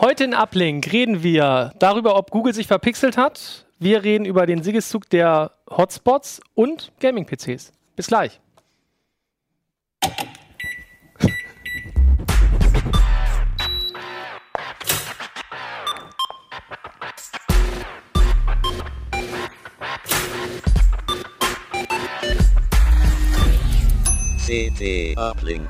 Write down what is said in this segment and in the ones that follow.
Heute in Uplink reden wir darüber, ob Google sich verpixelt hat. Wir reden über den Siegeszug der Hotspots und Gaming-PCs. Bis gleich. CT Uplink.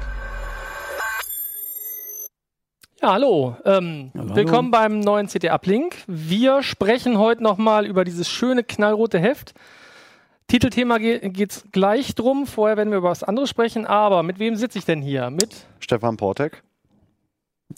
Ja, hallo. Ähm, Hallo, willkommen beim neuen CT Uplink. Wir sprechen heute nochmal über dieses schöne knallrote Heft. Titelthema ge geht's gleich drum. Vorher werden wir über was anderes sprechen. Aber mit wem sitze ich denn hier? Mit Stefan Portek.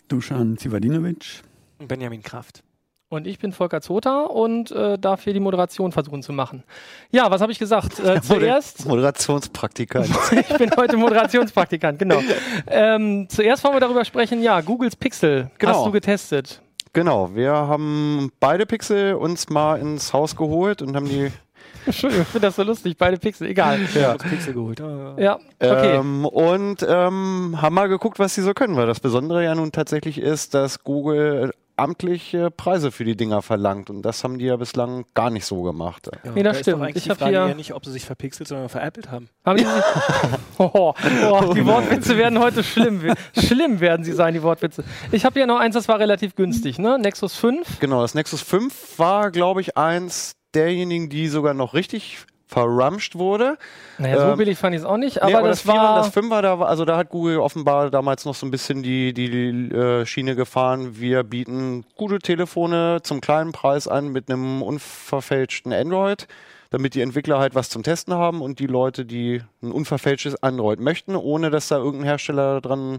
Dusan Zivadinovic. Benjamin Kraft. Und ich bin Volker Zota und äh, darf hier die Moderation versuchen zu machen. Ja, was habe ich gesagt? Äh, zuerst, Moderationspraktikant. ich bin heute Moderationspraktikant, genau. Ähm, zuerst wollen wir darüber sprechen, ja, Googles Pixel Genau. hast du getestet. genau, wir haben beide Pixel uns mal ins Haus geholt und haben die Entschuldigung, ich finde das so lustig, beide Pixel, egal. ja, Pixel geholt. Ja. Ja, okay. ähm, und ähm, haben mal geguckt, was sie so können, weil das Besondere ja nun tatsächlich ist, dass Google amtliche Preise für die Dinger verlangt und das haben die ja bislang gar nicht so gemacht. Ja, Nee, das da ist stimmt. Doch eigentlich Ich die Frage hier- eher nicht, ob sie sich verpixelt, sondern veräppelt haben. Haben die oh, oh, die Wortwitze werden heute schlimm. Schlimm werden sie sein, die Wortwitze. Ich habe hier noch eins, das war relativ günstig, ne? Nexus 5. Genau, das Nexus 5 war, glaube ich, eins derjenigen, die sogar noch richtig verramscht wurde. Naja, so Ähm, billig fand ich es auch nicht, Nee, aber, das, Vierer war. und das Fünfer, da war, also da hat Google offenbar damals noch so ein bisschen die, die äh, Schiene gefahren. Wir bieten gute Telefone zum kleinen Preis an mit einem unverfälschten Android, damit die Entwickler halt was zum Testen haben und die Leute, die ein unverfälschtes Android möchten, ohne dass da irgendein Hersteller dran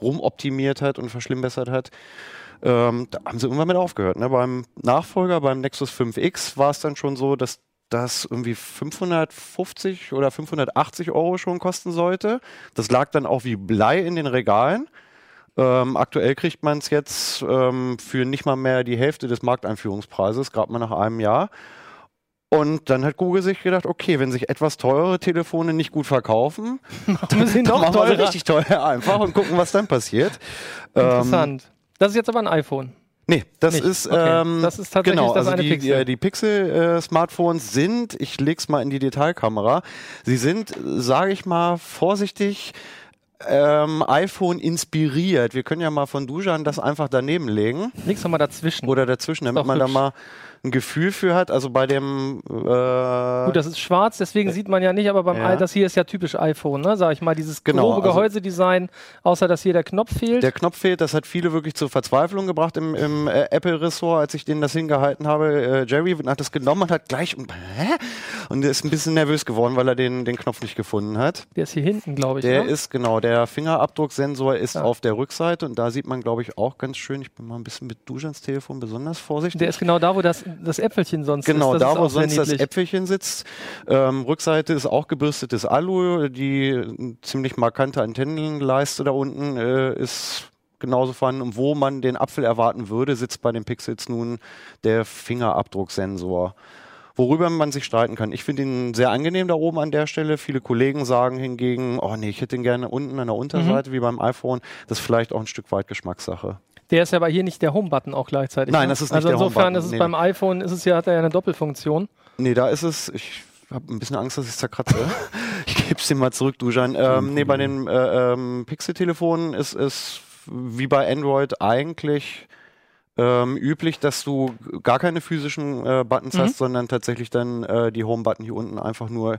rumoptimiert hat und verschlimmbessert hat. Ähm, da haben sie irgendwann mit aufgehört. Ne? Beim Nachfolger, beim Nexus 5X, war es dann schon so, dass das irgendwie 550 oder 580 Euro schon kosten sollte. Das lag dann auch wie Blei in den Regalen. Ähm, aktuell kriegt man es jetzt ähm, für nicht mal mehr die Hälfte des Markteinführungspreises, gerade mal nach einem Jahr. Und dann hat Google sich gedacht, okay, wenn sich etwas teurere Telefone nicht gut verkaufen, wir sie dann machen wir sie teurer. richtig teuer einfach und gucken, was dann passiert. Ähm, Interessant. Das ist jetzt aber ein iPhone. Nee, das Nicht. ist, Okay. ähm, Das ist tatsächlich genau, das also eine die, Pixel. Die, die Pixel-Smartphones sind, ich leg's mal in die Detailkamera, sie sind, sage ich mal, vorsichtig ähm, iPhone inspiriert. Wir können ja mal von Dujan das einfach daneben legen Links nochmal dazwischen. oder dazwischen, damit man da hübsch. mal ein Gefühl für hat. Also bei dem äh, Gut, das ist schwarz, deswegen sieht man ja nicht, aber beim Ja. i, das hier ist ja typisch iPhone, ne? Sag ich mal, dieses Genau, grobe also- Gehäusedesign, außer dass hier der Knopf fehlt. Der Knopf fehlt, das hat viele wirklich zur Verzweiflung gebracht im, im äh, Apple-Ressort, als ich denen das hingehalten habe. Äh, Jerry hat das genommen und hat gleich hä? und er ist ein bisschen nervös geworden, weil er den, den Knopf nicht gefunden hat. der ist hier hinten, glaube ich. Der ne? ist genau, der Fingerabdrucksensor ist Ja. auf der Rückseite und da sieht man, glaube ich, auch ganz schön. Ich bin mal ein bisschen mit Dujans Telefon besonders vorsichtig. der ist genau da, wo das, das Äpfelchen sonst Genau, ist. Das da wo sonst das. Äpfelchen sitzt. Ähm, Rückseite ist auch gebürstetes Alu. Die ziemlich markante Antennenleiste da unten äh, ist genauso vorhanden. Und wo man den Apfel erwarten würde, sitzt bei den Pixels nun der Fingerabdrucksensor. Worüber man sich streiten kann. Ich finde ihn sehr angenehm da oben an der Stelle. Viele Kollegen sagen hingegen, oh nee, ich hätte ihn gerne unten an der Unterseite, wie beim iPhone. Das ist vielleicht auch ein Stück weit Geschmackssache. Der ist ja aber hier nicht der Home-Button auch gleichzeitig. Nein, ne? das ist nicht also der insofern Home-Button, ist es nee. beim iPhone, ist es ja, hat er ja eine Doppelfunktion. Nee, da ist es. Ich habe ein bisschen Angst, dass ich zerkratze. ich gebe es dir mal zurück, Dujan. Ähm, nee, bei den äh, ähm, Pixel-Telefonen ist es wie bei Android eigentlich ähm, üblich, dass du gar keine physischen äh, Buttons Mhm. hast, sondern tatsächlich dann äh, die Home-Button hier unten einfach nur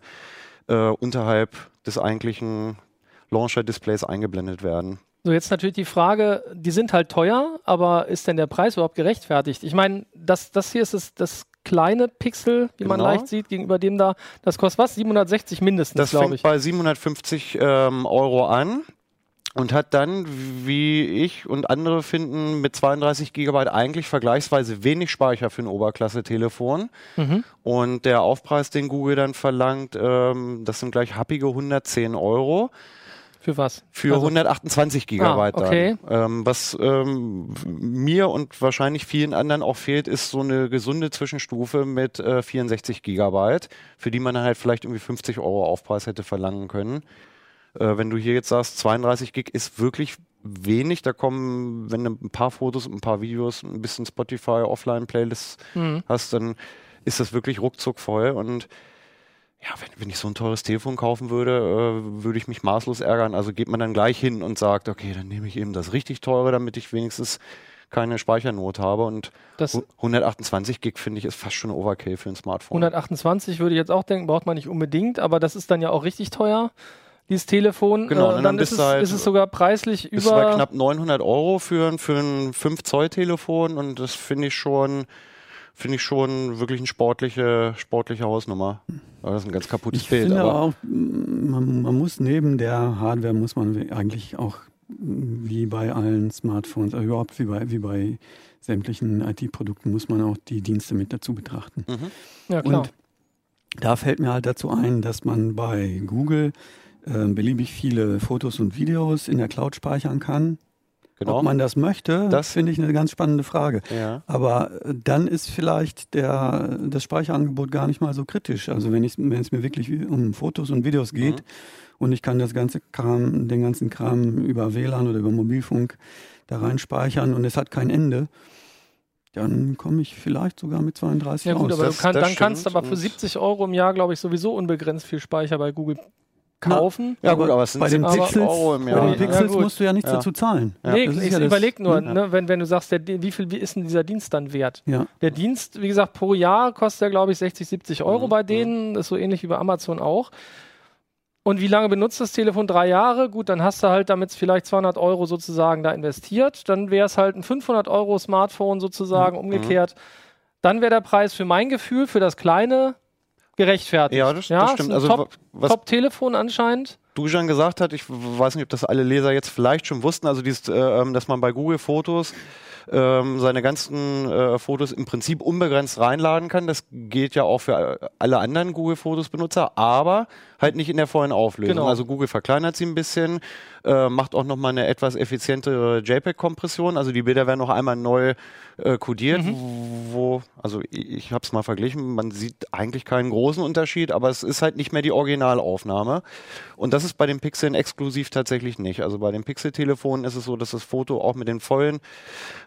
äh, unterhalb des eigentlichen Launcher-Displays eingeblendet werden. So, jetzt natürlich die Frage, die sind halt teuer, aber ist denn der Preis überhaupt gerechtfertigt? Ich meine, das, das hier ist das, das kleine Pixel, wie man Genau. leicht sieht, gegenüber dem da, das kostet was? 760 mindestens, Das glaube fängt ich. bei 750 ähm, Euro an und hat dann, wie ich und andere finden, mit 32 Gigabyte eigentlich vergleichsweise wenig Speicher für ein Oberklasse-Telefon. Mhm. Und der Aufpreis, den Google dann verlangt, ähm, das sind gleich happige 110 Euro Für was? für Also- 128 Gigabyte. Ah, okay. Ähm, was ähm, mir und wahrscheinlich vielen anderen auch fehlt, ist so eine gesunde Zwischenstufe mit äh, 64 Gigabyte, für die man dann halt vielleicht irgendwie 50 Euro Aufpreis hätte verlangen können. Äh, wenn du hier jetzt sagst, 32 Gig ist wirklich wenig. Da kommen, wenn du ein paar Fotos, ein paar Videos, ein bisschen Spotify, Offline-Playlists Mhm. hast, dann ist das wirklich ruckzuck voll. Und ja, wenn, wenn ich so ein teures Telefon kaufen würde, äh, würde ich mich maßlos ärgern. Also geht man dann gleich hin und sagt, okay, dann nehme ich eben das richtig teure, damit ich wenigstens keine Speichernot habe. Und Das hu- 128 Gig finde ich ist fast schon Overkill für ein Smartphone. 128 würde ich jetzt auch denken, braucht man nicht unbedingt, aber das ist dann ja auch richtig teuer, dieses Telefon. Genau, und dann, dann ist, es, halt- ist es sogar preislich über. knapp 900 Euro für, ein- für ein 5 Zoll Telefon und das finde ich schon finde ich schon wirklich eine sportliche, sportliche Hausnummer. Aber das ist ein ganz kaputtes Ich Bild. finde aber auch, man, man muss neben der Hardware, muss man eigentlich auch wie bei allen Smartphones, also überhaupt wie bei, wie bei sämtlichen IT-Produkten, muss man auch die Dienste mit dazu betrachten. mhm. ja, klar. Und da fällt mir halt dazu ein, dass man bei Google äh, beliebig viele Fotos und Videos in der Cloud speichern kann. Genau. Ob man das möchte, Das- finde ich eine ganz spannende Frage. ja. Aber äh, dann ist vielleicht der, das Speicherangebot gar nicht mal so kritisch. Also wenn, es mir wirklich um Fotos und Videos geht Mhm. und ich kann das ganze Kram, den ganzen Kram über WLAN oder über Mobilfunk da rein speichern und es hat kein Ende, dann komme ich vielleicht sogar mit 32 Ja gut, aus. aber Das- du kann, das dann kannst du aber für Und- 70 Euro im Jahr, glaube ich, sowieso unbegrenzt viel Speicher bei Google kaufen. ja gut, aber es sind bei den 70 Pixels, Euro im bei Jahr. den Ja, Pixels gut. musst du ja nichts Ja. dazu zahlen. Ja. nee, das ich ja das- überleg nur, ja. ne, wenn, wenn du sagst, der, wie viel ist denn dieser Dienst dann wert? Ja. Der Dienst, wie gesagt, pro Jahr kostet ja, glaube ich, 60, 70 Euro Mhm, bei denen. Ist so ähnlich wie bei Amazon auch. Und wie lange benutzt das Telefon? Drei Jahre. Gut, dann hast du halt damit vielleicht 200 Euro sozusagen da investiert. Dann wäre es halt ein 500 Euro Smartphone sozusagen Mhm. umgekehrt. Dann wäre der Preis für mein Gefühl, für das kleine, gerechtfertigt. Ja, das, ja das stimmt. Also Top, was Top-Telefon anscheinend. Dujan gesagt hat, ich weiß nicht, ob das alle Leser jetzt vielleicht schon wussten, also dieses, äh, ähm, dass man bei Google Fotos ähm, seine ganzen äh, Fotos im Prinzip unbegrenzt reinladen kann. Das gilt ja auch für äh, alle anderen Google Fotos Benutzer, aber halt nicht in der vollen Auflösung. Genau. Also Google verkleinert sie ein bisschen, äh, macht auch nochmal eine etwas effizientere JPEG-Kompression. Also die Bilder werden noch einmal neu äh, kodiert, Mhm. wo, also ich, ich habe es mal verglichen, man sieht eigentlich keinen großen Unterschied, aber es ist halt nicht mehr die Originalaufnahme. Und das ist bei den Pixeln exklusiv tatsächlich nicht. Also bei den Pixel-Telefonen ist es so, dass das Foto auch mit den vollen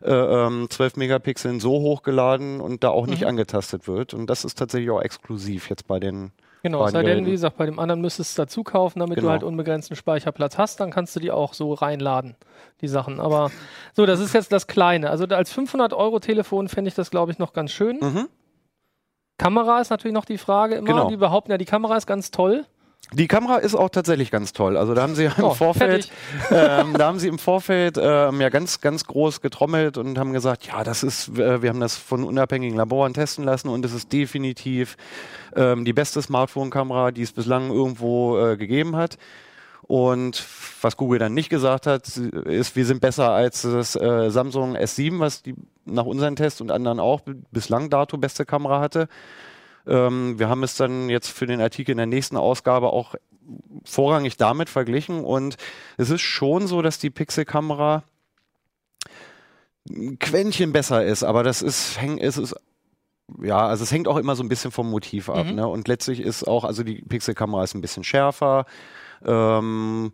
äh, ähm, 12 Megapixeln so hochgeladen und da auch nicht Mhm. angetastet wird. Und das ist tatsächlich auch exklusiv jetzt bei den Genau, sei denn, wie gesagt, bei dem anderen müsstest du es dazu kaufen, damit du Genau. halt unbegrenzten Speicherplatz hast, dann kannst du die auch so reinladen, die Sachen. Aber so, das ist jetzt das Kleine. Also als 500 Euro Telefon fände ich das, glaube ich, noch ganz schön. Mhm. Kamera ist natürlich noch die Frage immer. Genau. Die behaupten ja, die Kamera ist ganz toll. Die Kamera ist auch tatsächlich ganz toll. Also da haben sie ja im Oh, Vorfeld, ähm, da haben sie im Vorfeld ähm, ja ganz, ganz groß getrommelt und haben gesagt, ja, das ist, äh, wir haben das von unabhängigen Laboren testen lassen und es ist definitiv ähm, die beste Smartphone-Kamera, die es bislang irgendwo äh, gegeben hat. Und was Google dann nicht gesagt hat, ist, wir sind besser als das äh, Samsung S7, was die nach unseren Tests und anderen auch bislang dato beste Kamera hatte. Ähm, wir haben es dann jetzt für den Artikel in der nächsten Ausgabe auch vorrangig damit verglichen und es ist schon so, dass die Pixel-Kamera ein Quäntchen besser ist, aber das ist, häng, es ist ja, also es hängt auch immer so ein bisschen vom Motiv ab. Mhm. Ne? Und letztlich ist auch, also die Pixel-Kamera ist ein bisschen schärfer. Ähm,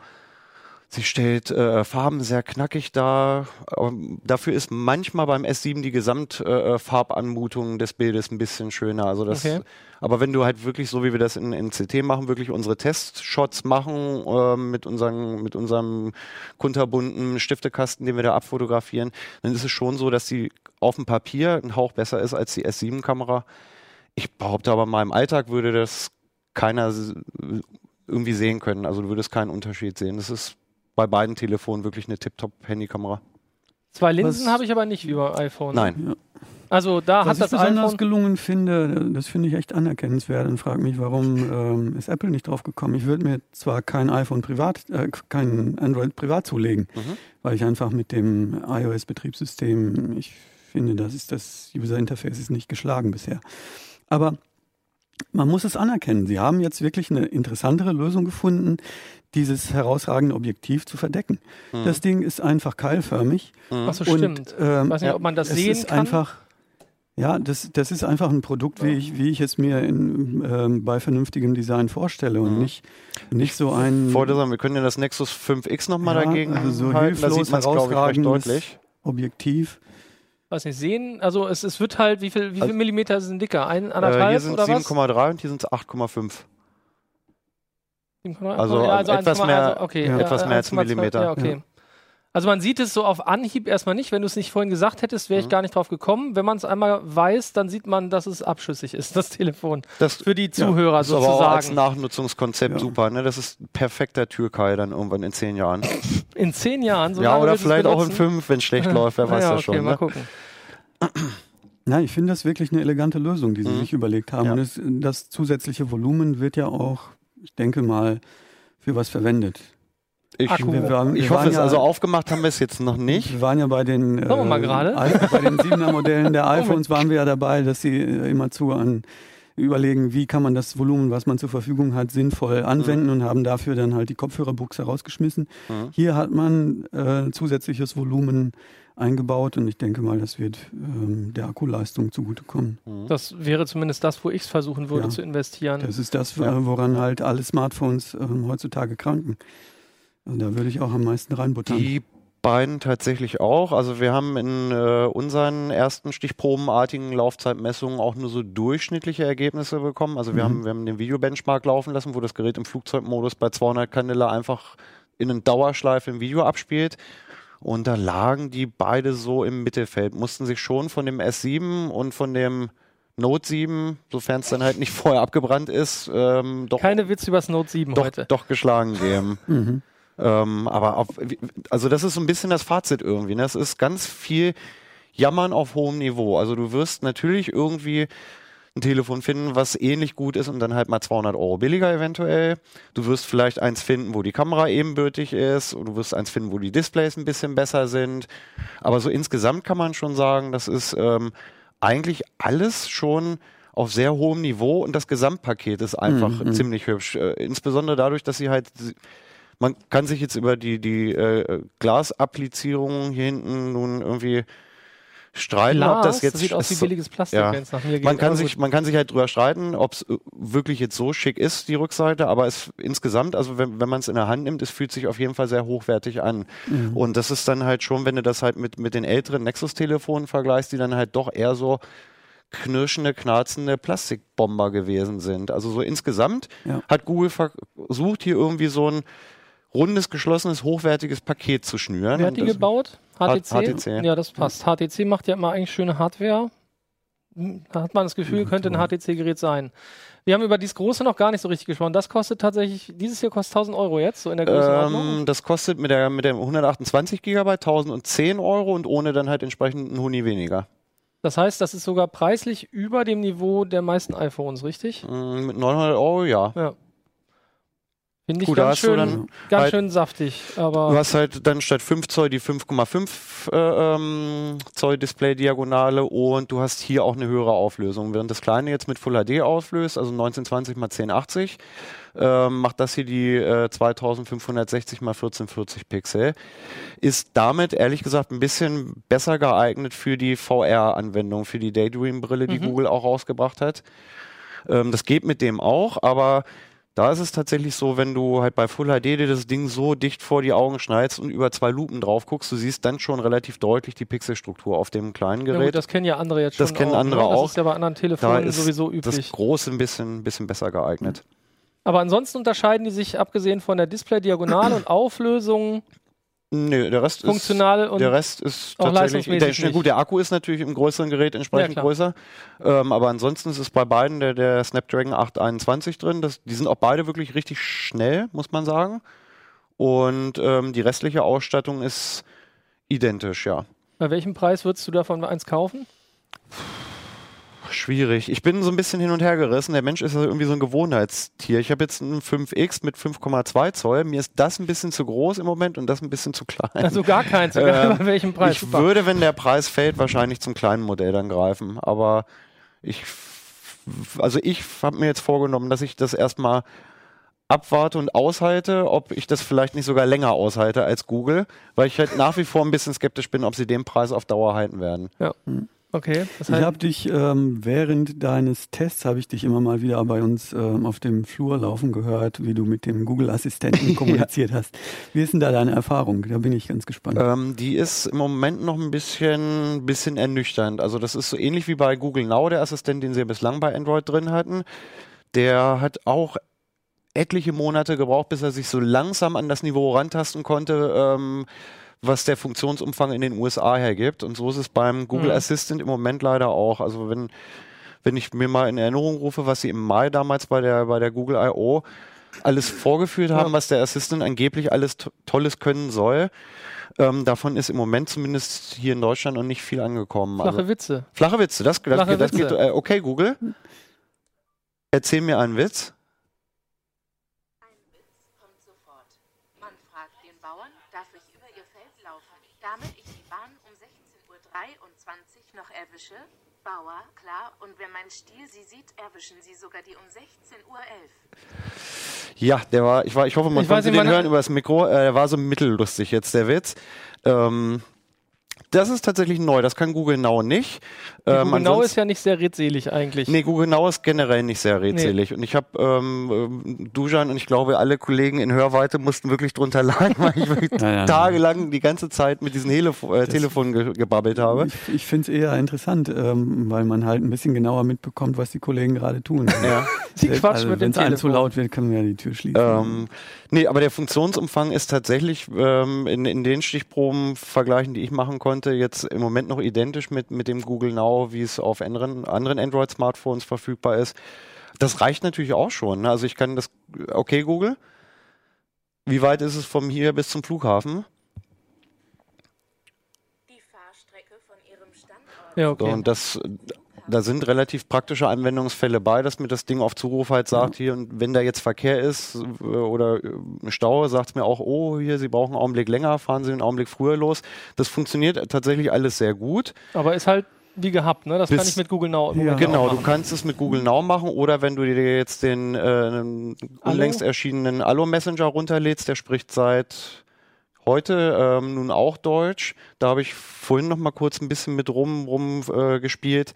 sie stellt äh, Farben sehr knackig dar. Ähm, dafür ist manchmal beim S7 die Gesamtfarbanmutung des Bildes ein bisschen schöner. Also das, Okay. aber wenn du halt wirklich, so wie wir das in, in CT machen, wirklich unsere Testshots machen ähm, mit, unseren, mit unserem kunterbunten Stiftekasten, den wir da abfotografieren, dann ist es schon so, dass die auf dem Papier ein Hauch besser ist als die S7-Kamera. Ich behaupte aber mal, im Alltag würde das keiner irgendwie sehen können. Also du würdest keinen Unterschied sehen. Das ist bei beiden Telefonen wirklich eine Tip-Top-Handykamera. Zwei Linsen habe ich aber nicht wie beim iPhone. Nein. Also da Was hat ich das besonders iPhone. gelungen finde, das finde ich echt anerkennenswert und frage mich, warum ähm, ist Apple nicht drauf gekommen? Ich würde mir zwar kein iPhone privat, äh, kein Android privat zulegen, Mhm. weil ich einfach mit dem iOS-Betriebssystem, ich finde, das ist das User Interface ist nicht geschlagen bisher. Aber man muss es anerkennen. Sie haben jetzt wirklich eine interessantere Lösung gefunden, dieses herausragende Objektiv zu verdecken. Mhm. Das Ding ist einfach keilförmig. Mhm. Achso, und, stimmt. ähm, Weiß nicht, ja, ob man das es sehen ist kann. einfach, Ja, das, das ist einfach ein Produkt, wie ich, wie ich es mir in, ähm, bei vernünftigem Design vorstelle und Mhm. nicht, nicht so ein Wollte sagen, wir können ja das Nexus 5X nochmal Ja, dagegen also so halten. Da hilflos sieht man es, glaube ich, recht herausragendes- deutlich. Objektiv. Weiß nicht, sehen, also es, es wird halt, wie viel, wie viel Also- Millimeter sind dicker? Ein, Äh, anderthalb hier sind oder was? 7,3 und hier sind es 8,5. 7,3? Also, ja, etwas 1,1, mehr- also, okay, ja, etwas mehr als ein 1,2, Millimeter. Ja, okay. Also man sieht es so auf Anhieb erstmal nicht. Wenn du es nicht vorhin gesagt hättest, wäre ich Mhm. gar nicht drauf gekommen. Wenn man es einmal weiß, dann sieht man, dass es abschüssig ist, das Telefon. Das Für die Zuhörer ist aber auch als sozusagen. Nachnutzungskonzept Ja. super. Ne? Das ist ein perfekter Türkei dann irgendwann in zehn Jahren. In zehn Jahren. So ja, oder vielleicht auch in fünf, wenn es schlecht läuft. Wer weiß ja, das okay, schon. mal Ne? gucken. Nein, ich finde das wirklich eine elegante Lösung, die sie Mhm. sich überlegt haben. Ja. Und es, das zusätzliche Volumen wird ja auch, ich denke mal, für was verwendet. Ich, Akku. Wir waren, wir ich hoffe es. ja, Also aufgemacht haben wir es jetzt noch nicht. Wir waren ja bei den, äh, wir mal bei den 7er Modellen der iPhones waren wir ja dabei, dass sie äh, immerzu an überlegen, wie kann man das Volumen, was man zur Verfügung hat, sinnvoll anwenden und haben dafür dann halt die Kopfhörerbuchse rausgeschmissen. Mhm. Hier hat man äh, zusätzliches Volumen eingebaut und ich denke mal, das wird ähm, der Akkuleistung zugutekommen. Mhm. Das wäre zumindest das, wo ich es versuchen würde Ja. zu investieren. Das ist das, Ja. woran halt alle Smartphones ähm, heutzutage kranken. Also da würde ich auch am meisten reinbuttern. Die beiden tatsächlich auch. Also wir haben in äh, unseren ersten stichprobenartigen Laufzeitmessungen auch nur so durchschnittliche Ergebnisse bekommen. Also wir, Mhm. haben, wir haben den Videobenchmark laufen lassen, wo das Gerät im Flugzeugmodus bei 200 Kanäle einfach in einen Dauerschleife ein Video abspielt. Und da lagen die beide so im Mittelfeld, mussten sich schon von dem S7 und von dem Note 7, sofern es dann halt nicht vorher abgebrannt ist, ähm, doch, Keine Witz übers Note 7 doch, heute. doch geschlagen geben. Mhm. Ähm, aber auf, also das ist so ein bisschen das Fazit irgendwie. Ne? Das ist ganz viel Jammern auf hohem Niveau. Also du wirst natürlich irgendwie ein Telefon finden, was ähnlich gut ist und dann halt mal 200 Euro billiger eventuell. Du wirst vielleicht eins finden, wo die Kamera ebenbürtig ist und du wirst eins finden, wo die Displays ein bisschen besser sind. Aber so insgesamt kann man schon sagen, das ist ähm, eigentlich alles schon auf sehr hohem Niveau und das Gesamtpaket ist einfach Mhm. ziemlich hübsch. Äh, insbesondere dadurch, dass sie halt man kann sich jetzt über die, die äh, Glasapplizierung hier hinten nun irgendwie streiten, ob das jetzt sieht aus wie billiges Plastik, ja. wenn es nach mir geht. man kann aber sich, man kann sich halt drüber streiten, ob es wirklich jetzt so schick ist, die Rückseite, aber es insgesamt, also wenn, wenn man es in der Hand nimmt, es fühlt sich auf jeden Fall sehr hochwertig an. Mhm. Und das ist dann halt schon, wenn du das halt mit, mit den älteren Nexus-Telefonen vergleichst, die dann halt doch eher so knirschende, knarzende Plastikbomber gewesen sind. Also so insgesamt Ja. hat Google versucht, hier irgendwie so ein rundes, geschlossenes, hochwertiges Paket zu schnüren. Wer hat die gebaut? HTC? HTC. Ja, das passt. HTC macht ja immer eigentlich schöne Hardware. Hm, Da hat man das Gefühl, könnte ein toll. HTC-Gerät sein. Wir haben über dieses große noch gar nicht so richtig gesprochen. Das kostet tatsächlich, dieses hier kostet 1000 Euro jetzt, so in der Größenordnung. Ähm, das kostet mit der, mit der 128 GB 1010 Euro und ohne dann halt entsprechend einen Huni weniger. Das heißt, das ist sogar preislich über dem Niveau der meisten iPhones, richtig? Mm, Mit 900 Euro, ja. Ja. Finde ich da ganz, du schön, dann ganz halt- schön saftig. Du Aber hast halt dann statt 5 Zoll die 5,5 äh, ähm, Zoll Display-Diagonale und du hast hier auch eine höhere Auflösung. Während das kleine jetzt mit Full HD auflöst, also 1920 x 1080, ähm, macht das hier die äh, 2560 x 1440 Pixel. Ist damit ehrlich gesagt ein bisschen besser geeignet für die VR-Anwendung, für die Daydream-Brille, die Mhm. Google auch rausgebracht hat. Ähm, das geht mit dem auch, aber da ist es tatsächlich so, wenn du halt bei Full HD dir das Ding so dicht vor die Augen schneidest und über zwei Lupen drauf guckst, du siehst dann schon relativ deutlich die Pixelstruktur auf dem kleinen ja, Gerät. gut, das kennen ja andere jetzt schon. Das kennen auch, andere ne? auch. Das ist ja bei anderen da Telefonen ist sowieso das üblich. große ein bisschen, bisschen besser geeignet. Aber ansonsten unterscheiden die sich, abgesehen von der Display-Diagonale und Auflösung, Nö, der Rest funktional ist. und Der Rest ist tatsächlich. nicht. gut, der Akku ist natürlich im größeren Gerät entsprechend Ja, größer. Ähm, aber ansonsten ist es bei beiden der, der Snapdragon 821 drin. Das, die sind auch beide wirklich richtig schnell, muss man sagen. Und ähm, die restliche Ausstattung ist identisch, ja. bei welchem Preis würdest du davon eins kaufen? Schwierig. Ich bin so ein bisschen hin und her gerissen. Der Mensch ist ja irgendwie so ein Gewohnheitstier. Ich habe jetzt einen 5X mit 5,2 Zoll. Mir ist das ein bisschen zu groß im Moment und das ein bisschen zu klein. Also gar keins, egal Ähm, bei welchem Preis. ich Super. würde, wenn der Preis fällt, wahrscheinlich zum kleinen Modell dann greifen. Aber ich, also ich habe mir jetzt vorgenommen, dass ich das erstmal abwarte und aushalte, ob ich das vielleicht nicht sogar länger aushalte als Google, weil ich halt nach wie vor ein bisschen skeptisch bin, ob sie den Preis auf Dauer halten werden. Okay, Ich heißt, habe dich ähm, während deines Tests habe ich dich immer mal wieder bei uns ähm, auf dem Flur laufen gehört, wie du mit dem Google Assistenten kommuniziert hast. Wie ist denn da deine Erfahrung? Da bin ich ganz gespannt. Ähm, die ist im Moment noch ein bisschen, bisschen ernüchternd. Also das ist so ähnlich wie bei Google Now, der Assistent, den sie ja bislang bei Android drin hatten. Der hat auch etliche Monate gebraucht, bis er sich so langsam an das Niveau rantasten konnte, ähm, was der Funktionsumfang in den USA hergibt. Und so ist es beim Google Mhm. Assistant im Moment leider auch. Also wenn, wenn ich mir mal in Erinnerung rufe, was sie im Mai damals bei der, bei der Google I.O. alles vorgeführt haben, Ja. was der Assistant angeblich alles to Tolles können soll. Ähm, davon ist im Moment zumindest hier in Deutschland noch nicht viel angekommen. flache also, Witze. flache Witze, das, das, Flache das Witze. geht. Äh, okay, Google. Erzähl mir einen Witz. kommt sofort. Man fragt den Bauern, darf ich über ihr Feld laufen, damit ich die Bahn um 16.23 Erwische? Bauer, klar, und wenn mein Stiel sie sieht, erwischen sie sogar die um 16.11 Uhr. Ja, der war, ich war, ich hoffe, man Ich weiß konnte nicht, den hören über das Mikro. Äh, der war so mittellustig jetzt, der Witz. Ähm, das ist tatsächlich neu, das kann Google Now nicht. Die Ähm, Google Now ist ja nicht sehr redselig eigentlich. Nee, Google Now ist generell nicht sehr redselig. Und ich habe ähm, ähm, Dujan und ich glaube, alle Kollegen in Hörweite mussten wirklich drunter leiden, weil ich wirklich Ja, ja. tagelang die ganze Zeit mit diesen Helefo äh, Telefonen ge gebabbelt habe. Ich, ich finde es eher interessant, ähm, weil man halt ein bisschen genauer mitbekommt, was die Kollegen gerade tun. Ja. Sie quatschen also, mit Wenn dem es einem zu Telefon. laut wird, können wir ja die Tür schließen. Ähm, nee, aber der Funktionsumfang ist tatsächlich ähm, in, in den Stichprobenvergleichen, die ich machen konnte, jetzt im Moment noch identisch mit, mit dem Google Now, wie es auf anderen, anderen Android-Smartphones verfügbar ist. Das reicht natürlich auch schon. Ne? Also ich kann das, okay Google, wie weit ist es von hier bis zum Flughafen? Die Fahrstrecke von ihrem Standort. Ja, So, okay. und das, da sind relativ praktische Anwendungsfälle bei, dass mir das Ding auf Zuruf halt sagt, hier, und wenn da jetzt Verkehr ist äh, oder äh, Stau, sagt es mir auch, oh, hier, Sie brauchen einen Augenblick länger, fahren Sie einen Augenblick früher los. Das funktioniert tatsächlich alles sehr gut. Aber ist halt wie gehabt, ne? Das Bis- kann ich mit Google Now im Ja. Genau, auch du kannst es mit Google Now machen oder wenn du dir jetzt den äh, unlängst erschienenen Allo Messenger runterlädst, der spricht seit heute ähm, nun auch Deutsch. Da habe ich vorhin noch mal kurz ein bisschen mit rum, rum äh, gespielt.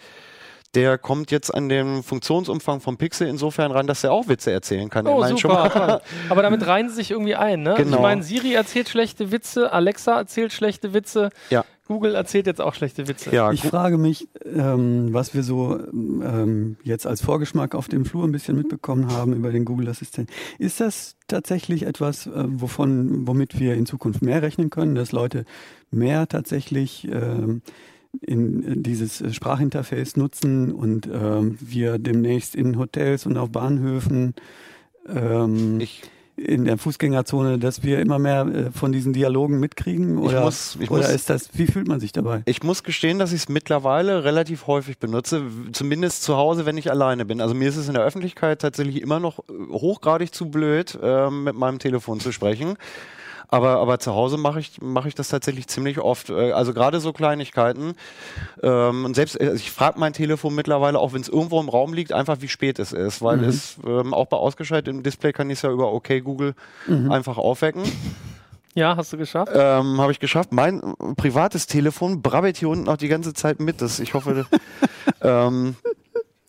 Der kommt jetzt an den Funktionsumfang vom Pixel insofern ran, dass er auch Witze erzählen kann. Oh, Immerhin schon super. Aber damit reihen sie sich irgendwie ein, ne? Genau. Ich meine, Siri erzählt schlechte Witze, Alexa erzählt schlechte Witze, Ja. Google erzählt jetzt auch schlechte Witze. Ja, Ich frage mich, ähm, was wir so ähm, jetzt als Vorgeschmack auf dem Flur ein bisschen mitbekommen haben über den Google Assistent. Ist das tatsächlich etwas, äh, wovon, womit wir in Zukunft mehr rechnen können, dass Leute mehr tatsächlich ähm, in, in dieses äh, Sprachinterface nutzen und ähm, wir demnächst in Hotels und auf Bahnhöfen ähm, ich, in der Fußgängerzone, dass wir immer mehr äh, von diesen Dialogen mitkriegen? Ich Oder, muss- ich oder muss- ist das, wie fühlt man sich dabei? Ich muss gestehen, dass ich es mittlerweile relativ häufig benutze, zumindest zu Hause, wenn ich alleine bin. Also mir ist es in der Öffentlichkeit tatsächlich immer noch äh, hochgradig zu blöd, ähm, mit meinem Telefon zu sprechen. Aber, aber zu Hause mache ich, mache ich das tatsächlich ziemlich oft. Äh, Also gerade so Kleinigkeiten. Ähm, und selbst, also ich frage mein Telefon mittlerweile, auch wenn es irgendwo im Raum liegt, einfach wie spät es ist. Weil Mhm. es ähm, auch bei ausgeschaltetem Display kann ich es ja über OK Google Mhm. einfach aufwecken. Ja, hast du geschafft? Ähm, Habe ich geschafft. Mein äh, privates Telefon brabbelt hier unten auch die ganze Zeit mit. Das, ich hoffe, ähm,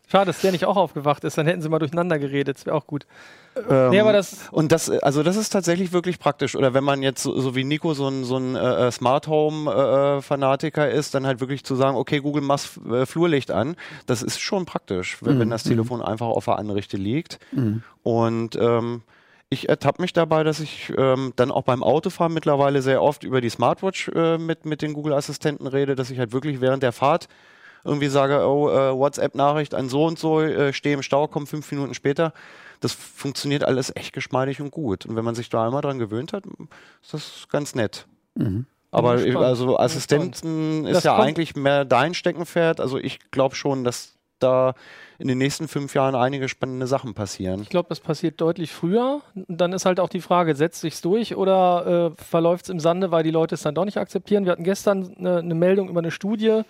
Schade, dass der nicht auch aufgewacht ist, dann hätten sie mal durcheinander geredet, das wäre auch gut. ähm, Nee, aber das, und das, äh, also das ist tatsächlich wirklich praktisch. Oder wenn man jetzt so, so wie Nico so ein, so ein äh, Smart Home äh, Fanatiker ist, dann halt wirklich zu sagen, okay, Google mach äh, Flurlicht an. Das ist schon praktisch, wenn, wenn das Telefon einfach auf der Anrichte liegt. Und ähm, ich ertappe mich dabei, dass ich ähm, dann auch beim Autofahren mittlerweile sehr oft über die Smartwatch äh, mit, mit den Google-Assistenten rede, dass ich halt wirklich während der Fahrt irgendwie sage, oh, äh, WhatsApp-Nachricht an so und so, äh, stehe im Stau, komm fünf Minuten später. Das funktioniert alles echt geschmeidig und gut. Und wenn man sich da einmal dran gewöhnt hat, ist das ganz nett. Aber Bin gespannt. also Assistenten Das ist ja kommt- eigentlich mehr dein Steckenpferd. Also ich glaube schon, dass da in den nächsten fünf Jahren einige spannende Sachen passieren. ich glaube, das passiert deutlich früher. Dann ist halt auch die Frage, setzt sich's durch oder äh, verläuft es im Sande, weil die Leute es dann doch nicht akzeptieren? Wir hatten gestern eine, eine Meldung über eine Studie,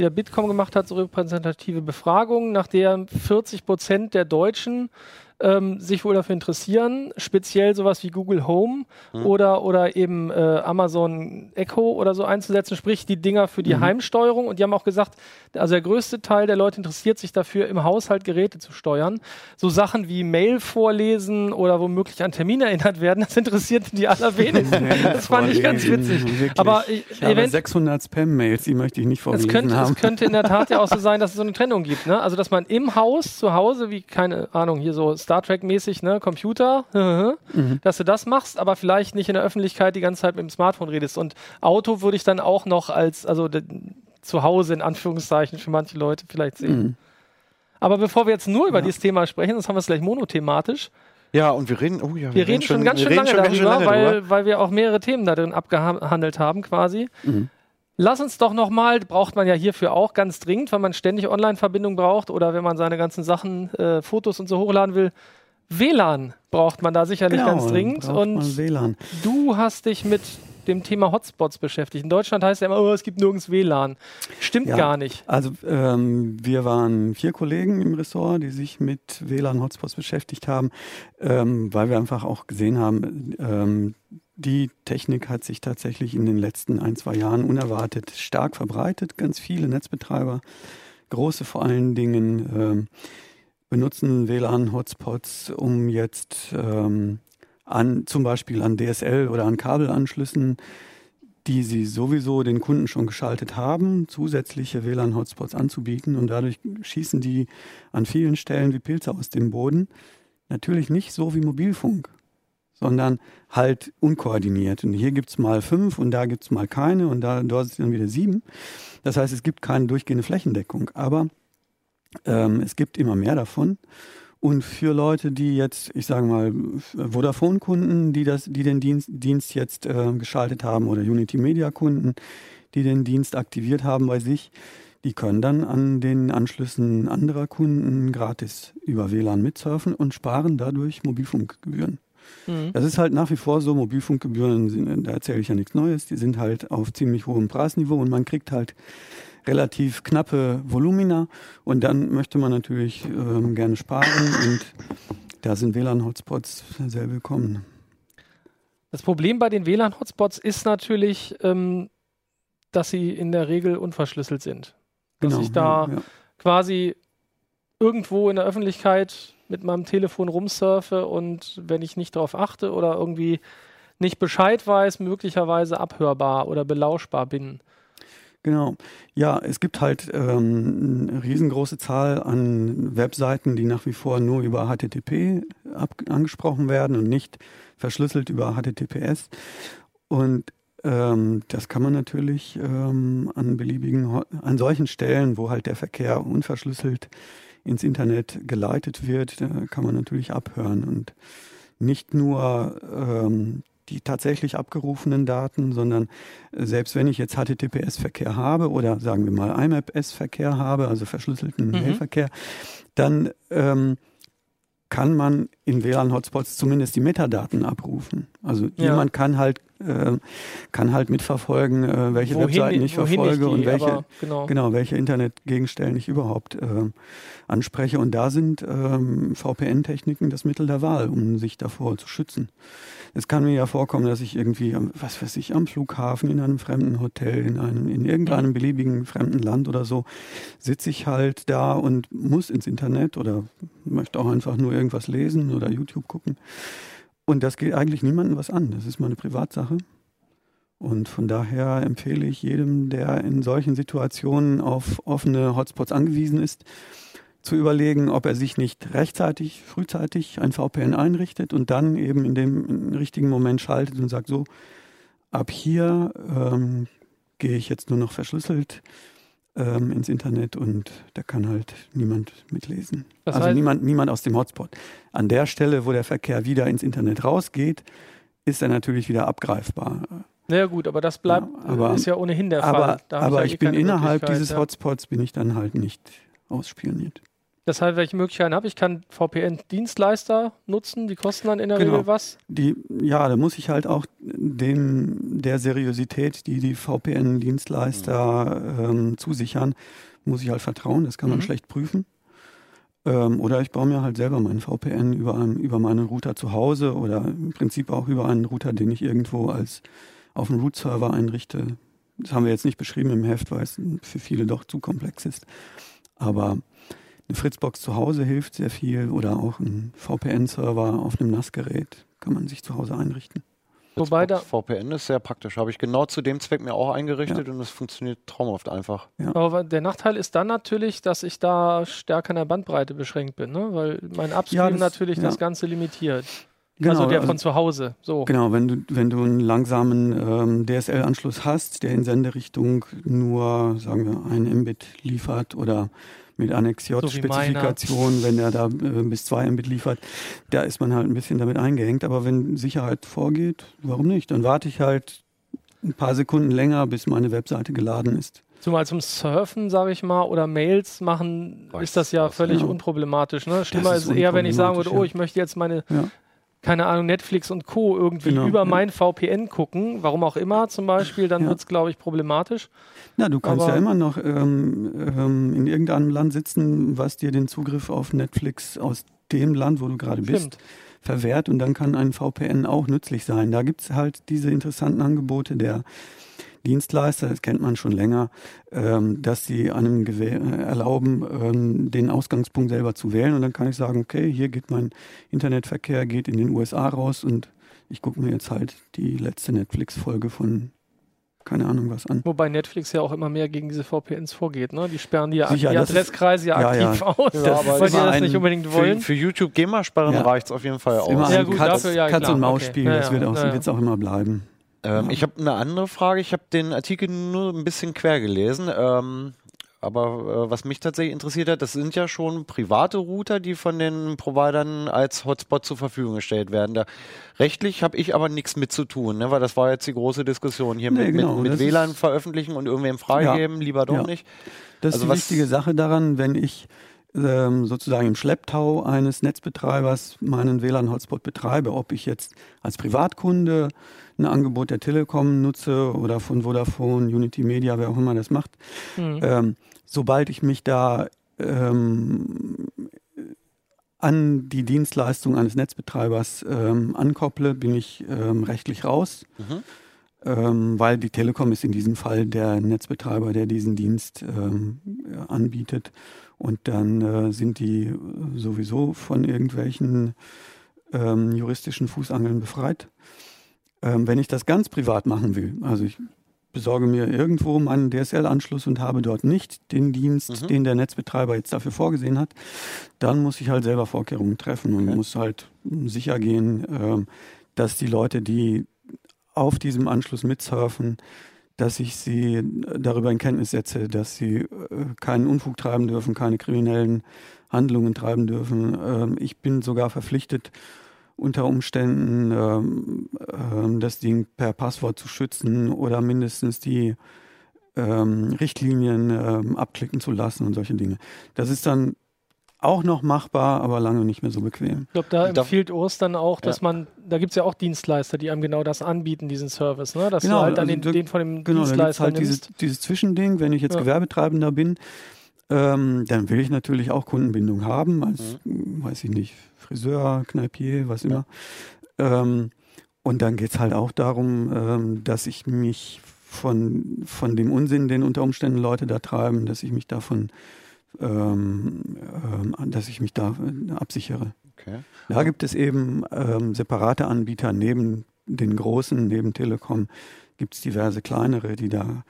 der Bitkom gemacht hat, so repräsentative Befragungen, nach der 40 Prozent der Deutschen ähm, sich wohl dafür interessieren, speziell sowas wie Google Home Mhm. oder, oder eben äh, Amazon Echo oder so einzusetzen, sprich die Dinger für die Mhm. Heimsteuerung. Und die haben auch gesagt, also der größte Teil der Leute interessiert sich dafür, im Haushalt Geräte zu steuern. So Sachen wie Mail vorlesen oder womöglich an Termine erinnert werden, das interessiert die allerwenigsten. das fand ich ganz witzig. Wirklich. Aber ich, ich habe event- 600 Spam-Mails, die möchte ich nicht es vorgelesen könnte, haben. es könnte in der Tat ja auch so sein, dass es so eine Trennung gibt. Ne? Also, dass man im Haus, zu Hause, wie, keine Ahnung, hier so Star Trek-mäßig, ne, Computer, Mhm. dass du das machst, aber vielleicht nicht in der Öffentlichkeit die ganze Zeit mit dem Smartphone redest. Und Auto würde ich dann auch noch als, also zu Hause in Anführungszeichen für manche Leute vielleicht sehen. Mhm. Aber bevor wir jetzt nur über Ja. dieses Thema sprechen, sonst haben wir es gleich monothematisch. Ja, und wir reden, oh ja, Wir reden schon ganz wir schön reden lange schon ganz schön darüber, lange weil, drüber. weil wir auch mehrere Themen da drin abgehandelt haben quasi. Mhm. Lass uns doch nochmal, braucht man ja hierfür auch ganz dringend, weil man ständig Online-Verbindung braucht oder wenn man seine ganzen Sachen, äh, Fotos und so hochladen will. WLAN braucht man da sicherlich Genau, ganz dringend. Und WLAN. du hast dich mit dem Thema Hotspots beschäftigt. In Deutschland heißt ja immer, oh, es gibt nirgends WLAN. Stimmt Ja. gar nicht. Also ähm, wir waren vier Kollegen im Ressort, die sich mit WLAN-Hotspots beschäftigt haben, ähm, weil wir einfach auch gesehen haben, ähm, die Technik hat sich tatsächlich in den letzten ein, zwei Jahren unerwartet stark verbreitet. Ganz viele Netzbetreiber, große vor allen Dingen, ähm, benutzen WLAN-Hotspots, um jetzt ähm, an zum Beispiel an DSL oder an Kabelanschlüssen die sie sowieso den Kunden schon geschaltet haben, zusätzliche WLAN-Hotspots anzubieten und dadurch schießen die an vielen Stellen wie Pilze aus dem Boden. Natürlich nicht so wie Mobilfunk, sondern halt unkoordiniert. Und hier gibt's mal fünf und da gibt's mal keine und da dort sind dann wieder sieben. Das heißt, es gibt keine durchgehende Flächendeckung, aber ähm, es gibt immer mehr davon. Und für Leute, die jetzt, ich sage mal, Vodafone-Kunden, die das, die den Dienst, Dienst jetzt äh, geschaltet haben, oder Unity Media-Kunden, die den Dienst aktiviert haben bei sich, die können dann an den Anschlüssen anderer Kunden gratis über WLAN mitsurfen und sparen dadurch Mobilfunkgebühren. Mhm. Das ist halt nach wie vor so, Mobilfunkgebühren, da erzähle ich ja nichts Neues, die sind halt auf ziemlich hohem Preisniveau und man kriegt halt relativ knappe Volumina und dann möchte man natürlich ähm, gerne sparen und da sind WLAN-Hotspots sehr willkommen. Das Problem bei den WLAN-Hotspots ist natürlich, ähm, dass sie in der Regel unverschlüsselt sind. Dass ich da ja, ja. quasi irgendwo in der Öffentlichkeit mit meinem Telefon rumsurfe und wenn ich nicht darauf achte oder irgendwie nicht Bescheid weiß, möglicherweise abhörbar oder belauschbar bin. Genau. Ja, es gibt halt ähm, eine riesengroße Zahl an Webseiten, die nach wie vor nur über HTTP angesprochen werden und nicht verschlüsselt über HTTPS. Und ähm, das kann man natürlich ähm, an beliebigen, an solchen Stellen, wo halt der Verkehr unverschlüsselt ins Internet geleitet wird, kann man natürlich abhören und nicht nur ähm, die tatsächlich abgerufenen Daten, sondern äh, selbst wenn ich jetzt HTTPS-Verkehr habe oder sagen wir mal IMAP-S-Verkehr habe, also verschlüsselten Mhm. Mailverkehr, dann ähm, kann man in WLAN-Hotspots zumindest die Metadaten abrufen. Also Ja. jemand kann halt äh, kann halt mitverfolgen, äh, welche Webseiten ich wohin verfolge gehe, und welche genau. genau welche Internetgegenstellen ich überhaupt äh, anspreche. Und da sind ähm, VPN-Techniken das Mittel der Wahl, um sich davor zu schützen. Es kann mir ja vorkommen, dass ich irgendwie, was weiß ich, am Flughafen, in einem fremden Hotel, in einem, in irgendeinem beliebigen fremden Land oder so, sitze ich halt da und muss ins Internet oder möchte auch einfach nur irgendwas lesen oder YouTube gucken. Und das geht eigentlich niemandem was an. Das ist meine Privatsache. Und von daher empfehle ich jedem, der in solchen Situationen auf offene Hotspots angewiesen ist, zu überlegen, ob er sich nicht rechtzeitig, frühzeitig ein VPN einrichtet und dann eben in dem richtigen Moment schaltet und sagt, so, ab hier ähm, gehe ich jetzt nur noch verschlüsselt ähm, ins Internet und da kann halt niemand mitlesen. Das also heißt- niemand, niemand aus dem Hotspot. An der Stelle, wo der Verkehr wieder ins Internet rausgeht, ist er natürlich wieder abgreifbar. Naja gut, aber das bleibt, Ja, aber- ist ja ohnehin der Fall. Aber, Da hab aber ja ich eh bin innerhalb dieses ja. Hotspots bin ich dann halt nicht ausspioniert. Das heißt, welche Möglichkeiten habe ich? Ich kann VPN-Dienstleister nutzen, die kosten dann in der Genau. Regel was. Die, ja, da muss ich halt auch dem der Seriosität, die die VPN-Dienstleister ähm, zusichern, muss ich halt vertrauen. Das kann man Mhm. schlecht prüfen. Ähm, oder ich baue mir halt selber meinen VPN über, einen, über meinen Router zu Hause oder im Prinzip auch über einen Router, den ich irgendwo als auf einem Root-Server einrichte. Das haben wir jetzt nicht beschrieben im Heft, weil es für viele doch zu komplex ist. Aber eine Fritzbox zu Hause hilft sehr viel oder auch ein VPN-Server auf einem NAS-Gerät kann man sich zu Hause einrichten. Wobei da, VPN ist sehr praktisch. Habe ich genau zu dem Zweck mir auch eingerichtet und es funktioniert traumhaft einfach. aber der Nachteil ist dann natürlich, dass ich da stärker in der Bandbreite beschränkt bin, ne? weil mein Upstream das- natürlich ja. das Ganze limitiert. Genau, also der also- von zu Hause. So. Genau, wenn du, wenn du einen langsamen ähm, DSL-Anschluss hast, der in Senderichtung nur, sagen wir, ein Mbit liefert oder mit Annex So J-Spezifikation, wenn er da äh, bis zwei Mbit liefert, da ist man halt ein bisschen damit eingehängt. Aber wenn Sicherheit vorgeht, warum nicht? Dann warte ich halt ein paar Sekunden länger, bis meine Webseite geladen ist. Zumal zum Surfen, sage ich mal, oder Mails machen, Weiß ist das ja völlig ja. unproblematisch. Ne? Schlimmer ist ist eher, wenn ich sagen würde, oh, ich möchte jetzt meine, Ja. Keine Ahnung, Netflix und Co. irgendwie Genau, über mein VPN gucken, warum auch immer zum Beispiel, dann Ja. wird es, glaube ich, problematisch. Na, du kannst Aber- ja immer noch ähm, ähm, in irgendeinem Land sitzen, was dir den Zugriff auf Netflix aus dem Land, wo du gerade bist, verwehrt und dann kann ein VPN auch nützlich sein. Da gibt's halt diese interessanten Angebote der Dienstleister, das kennt man schon länger, ähm, dass sie einem äh, erlauben, ähm, den Ausgangspunkt selber zu wählen und dann kann ich sagen, okay, hier geht mein Internetverkehr, geht in den USA raus und ich gucke mir jetzt halt die letzte Netflix-Folge von keine Ahnung was an. Wobei Netflix ja auch immer mehr gegen diese VPNs vorgeht. Ne? Die sperren die, ja, Sicher, die Adresskreise ja aktiv ja. aus, Ja, aber weil es die das nicht unbedingt Für, wollen. für YouTube GEMA-Sperren Ja. reicht es auf jeden Fall ist immer aus. Ja, ein gut, Katz, dafür ja, Katz und Maus okay. Spiel, Ja, das wird auch, ja, ja. wird's auch immer bleiben. Ähm, ich habe eine andere Frage. Ich habe den Artikel nur ein bisschen quer gelesen. Ähm, aber äh, was mich tatsächlich interessiert hat, das sind ja schon private Router, die von den Providern als Hotspot zur Verfügung gestellt werden. Da rechtlich habe ich aber nichts mit zu tun, ne? weil das war jetzt die große Diskussion hier Nee, mit, genau, mit, mit WLAN veröffentlichen und irgendwem freigeben, lieber doch Ja. nicht. Das Also ist die wichtige Sache daran, wenn ich ähm, sozusagen im Schlepptau eines Netzbetreibers meinen WLAN-Hotspot betreibe, ob ich jetzt als Privatkunde ein Angebot der Telekom nutze oder von Vodafone, Unity Media, wer auch immer das macht, Mhm. ähm, sobald ich mich da ähm, an die Dienstleistung eines Netzbetreibers ähm, ankopple, bin ich ähm, rechtlich raus, Mhm. ähm, weil die Telekom ist in diesem Fall der Netzbetreiber, der diesen Dienst ähm, anbietet. Und dann äh, sind die sowieso von irgendwelchen ähm, juristischen Fußangeln befreit. Ähm, wenn ich das ganz privat machen will, also ich besorge mir irgendwo meinen DSL-Anschluss und habe dort nicht den Dienst, Mhm. den der Netzbetreiber jetzt dafür vorgesehen hat, dann muss ich halt selber Vorkehrungen treffen und Okay. muss halt sicher gehen, ähm, dass die Leute, die auf diesem Anschluss mitsurfen, dass ich sie darüber in Kenntnis setze, dass sie äh, keinen Unfug treiben dürfen, keine kriminellen Handlungen treiben dürfen. Ähm, ich bin sogar verpflichtet, unter Umständen ähm, ähm, das Ding per Passwort zu schützen oder mindestens die ähm, Richtlinien ähm, abklicken zu lassen und solche Dinge. Das ist dann auch noch machbar, aber lange nicht mehr so bequem. Ich glaube, da empfiehlt Urs dann auch, dass Ja. man, da gibt es ja auch Dienstleister, die einem genau das anbieten, diesen Service, ne? dass Genau, du halt dann also den, da- den von dem Genau, Dienstleister halt dieses, dieses Zwischending, wenn ich jetzt Ja. Gewerbetreibender bin, ähm, dann will ich natürlich auch Kundenbindung haben, als, mh, weiß ich nicht, Friseur, Kneipier, was immer. Ähm, und dann geht's halt auch darum, ähm, dass ich mich von, von dem Unsinn, den unter Umständen Leute da treiben, dass ich mich davon, ähm, ähm, dass ich mich da äh, absichere. Okay. Da gibt es eben ähm, separate Anbieter neben den großen, neben Telekom gibt es diverse kleinere, die da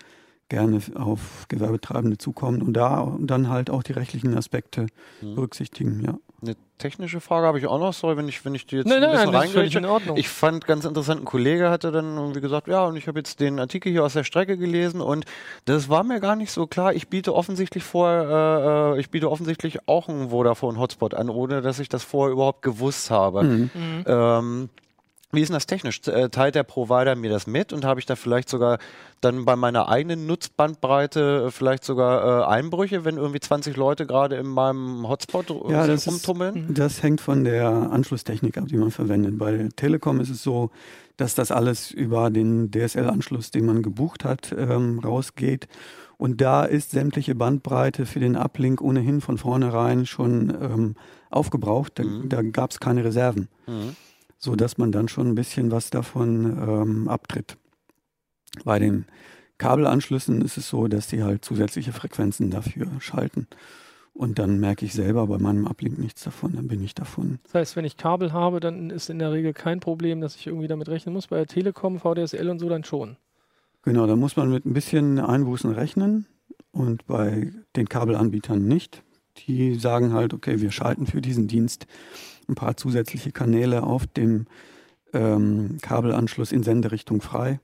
gerne auf Gewerbetreibende zukommen und da dann halt auch die rechtlichen Aspekte Mhm. berücksichtigen, ja. Eine technische Frage habe ich auch noch, sorry, wenn ich, wenn ich die jetzt Nein, ein nein, bisschen nein, das ist völlig reingrätsche. in Ordnung. Ich fand ganz interessant, ein Kollege hatte dann irgendwie gesagt, ja, und ich habe jetzt den Artikel hier aus der Strecke gelesen und das war mir gar nicht so klar. Ich biete offensichtlich vorher, äh, äh, ich biete offensichtlich auch einen Vodafone-Hotspot an, ohne dass ich das vorher überhaupt gewusst habe. Mhm. Mhm. Ähm, wie ist denn das technisch? Äh, Teilt der Provider mir das mit und habe ich da vielleicht sogar dann bei meiner eigenen Nutzbandbreite äh, vielleicht sogar äh, Einbrüche, wenn irgendwie 20 Leute gerade in meinem Hotspot Ja, das ist- rumtummeln? Das hängt von der Anschlusstechnik ab, die man verwendet. Bei Telekom ist es so, dass das alles über den DSL-Anschluss, den man gebucht hat, ähm, rausgeht. Und da ist sämtliche Bandbreite für den Uplink ohnehin von vornherein schon ähm, aufgebraucht. Da, Mhm. da gab es keine Reserven, Mhm. So dass man dann schon ein bisschen was davon ähm, abtritt. Bei den Kabelanschlüssen ist es so, dass die halt zusätzliche Frequenzen dafür schalten. Und dann merke ich selber bei meinem Uplink nichts davon, dann bin ich davon. Das heißt, wenn ich Kabel habe, dann ist in der Regel kein Problem, dass ich irgendwie damit rechnen muss. Bei der Telekom, VDSL und so dann schon. Genau, da muss man mit ein bisschen Einbußen rechnen und bei den Kabelanbietern nicht. Die sagen halt, okay, wir schalten für diesen Dienst ein paar zusätzliche Kanäle auf dem ähm, Kabelanschluss in Senderichtung frei.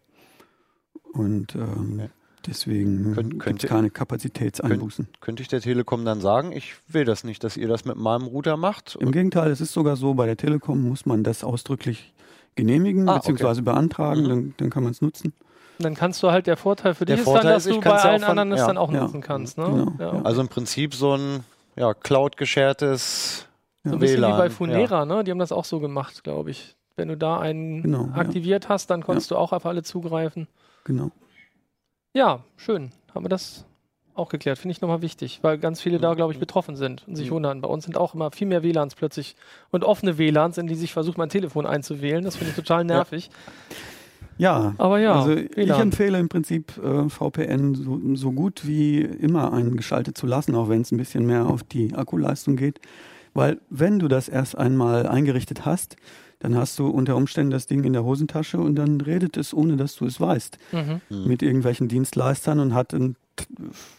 Und ähm, Ja. deswegen Könnt- gibt könnte- es keine Kapazitätseinbußen. Könnte ich der Telekom dann sagen, ich will das nicht, dass ihr das mit meinem Router macht? Im Gegenteil, es ist sogar so, bei der Telekom muss man das ausdrücklich genehmigen Ah, beziehungsweise beantragen, Mhm. dann, dann kann man es nutzen. Und dann kannst du halt, der Vorteil für Der dich Vorteil ist dann, dass ist, du bei allen von- anderen es ja. dann auch Ja. nutzen kannst. Ne? Genau, ja. Also im Prinzip so ein ja, cloud-geschertes Ja. So ein bisschen wie WLAN, bei Funera, ne? Die haben das auch so gemacht, glaube ich. Wenn du da einen Genau, ja. aktiviert hast, dann konntest du auch auf alle zugreifen. Genau. Ja, schön. Haben wir das auch geklärt. Finde ich nochmal wichtig, weil ganz viele da, glaube ich, betroffen sind und sich Mhm. wundern. Bei uns sind auch immer viel mehr WLANs plötzlich und offene WLANs, in die sich versucht, mein Telefon einzuwählen. Das finde ich total nervig. Ja, Aber ja, also ich empfehle im Prinzip äh, VPN so, so gut wie immer eingeschaltet zu lassen, auch wenn es ein bisschen mehr auf die Akkuleistung geht. Weil wenn du das erst einmal eingerichtet hast, dann hast du unter Umständen das Ding in der Hosentasche und dann redet es, ohne dass du es weißt, Mhm. Mhm. mit irgendwelchen Dienstleistern und hat einen t-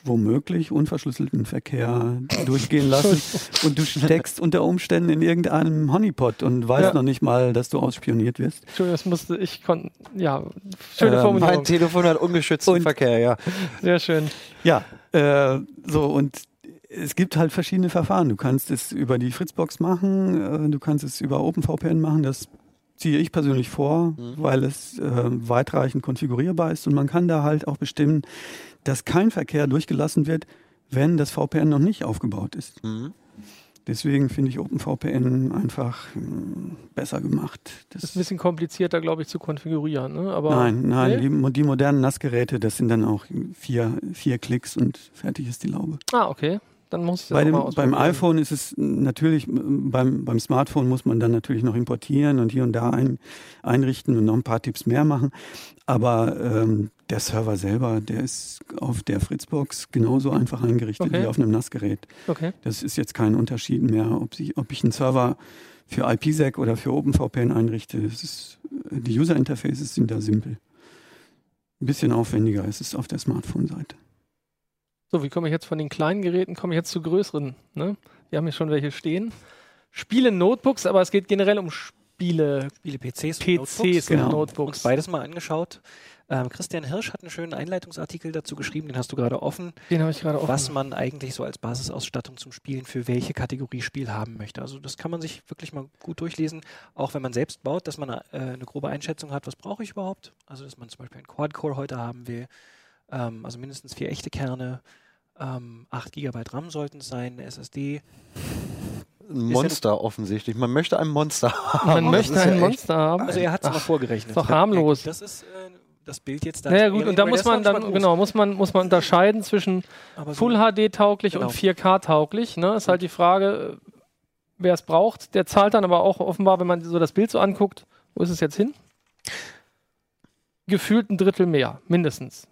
womöglich unverschlüsselten Verkehr durchgehen lassen und du steckst unter Umständen in irgendeinem Honeypot und weißt Ja. noch nicht mal, dass du ausspioniert wirst. Entschuldigung, das musste ich konnten. Ja, schöne Äh, Formulierung. mein Telefon hat ungeschützten Und- Verkehr, ja. Sehr schön. Ja, äh, so und es gibt halt verschiedene Verfahren. Du kannst es über die Fritzbox machen, äh, du kannst es über OpenVPN machen. Das ziehe ich persönlich vor, Mhm. weil es äh, weitreichend konfigurierbar ist und man kann da halt auch bestimmen, dass kein Verkehr durchgelassen wird, wenn das VPN noch nicht aufgebaut ist. Mhm. Deswegen finde ich OpenVPN einfach mh, besser gemacht. Das Das ist ein bisschen komplizierter, glaube ich, zu konfigurieren. Ne? Aber nein, nein, Nee? die, die modernen NAS-Geräte, das sind dann auch vier, vier Klicks und fertig ist die Laube. Ah, okay. Dann muss ich das Bei dem, mal beim iPhone ist es natürlich, beim, beim Smartphone muss man dann natürlich noch importieren und hier und da ein, einrichten und noch ein paar Tipps mehr machen. Aber ähm, der Server selber, der ist auf der Fritzbox genauso einfach eingerichtet Okay. wie auf einem NAS-Gerät. Okay. Das ist jetzt kein Unterschied mehr, ob, sie, ob ich einen Server für IPsec oder für OpenVPN einrichte. Ist, die User-Interfaces sind da simpel. Ein bisschen aufwendiger ist es auf der Smartphone-Seite. So, wie komme ich jetzt von den kleinen Geräten, komme ich jetzt zu größeren? Ne? Wir haben hier schon welche stehen. Spiele Notebooks, aber es geht generell um Spiele, Viele PCs, und PCs Notebooks. und Genau. Notebooks. uns beides mal angeschaut. Ähm, Christian Hirsch hat einen schönen Einleitungsartikel dazu geschrieben, den hast du gerade offen, Den habe ich gerade offen. was man eigentlich so als Basisausstattung zum Spielen für welche Kategorie Spiel haben möchte. Also das kann man sich wirklich mal gut durchlesen, auch wenn man selbst baut, dass man äh, eine grobe Einschätzung hat, was brauche ich überhaupt. Also dass man zum Beispiel einen Quad-Core heute haben will, ähm, also mindestens vier echte Kerne, ähm, 8 GB RAM sollten es sein, eine SSD. Ein Monster offensichtlich. Man möchte ein Monster haben. Man Das möchte ja ein echt- Monster haben. Also er hat es mal vorgerechnet. ist doch harmlos. Das ist äh, das Bild jetzt da. Naja gut, und da muss man dann, genau, muss man, muss man unterscheiden zwischen so- Full HD tauglich Genau. und 4K tauglich. Ne? Ist halt die Frage, wer es braucht. Der zahlt dann aber auch offenbar, wenn man so das Bild so anguckt, wo ist es jetzt hin? Gefühlt ein Drittel mehr, mindestens.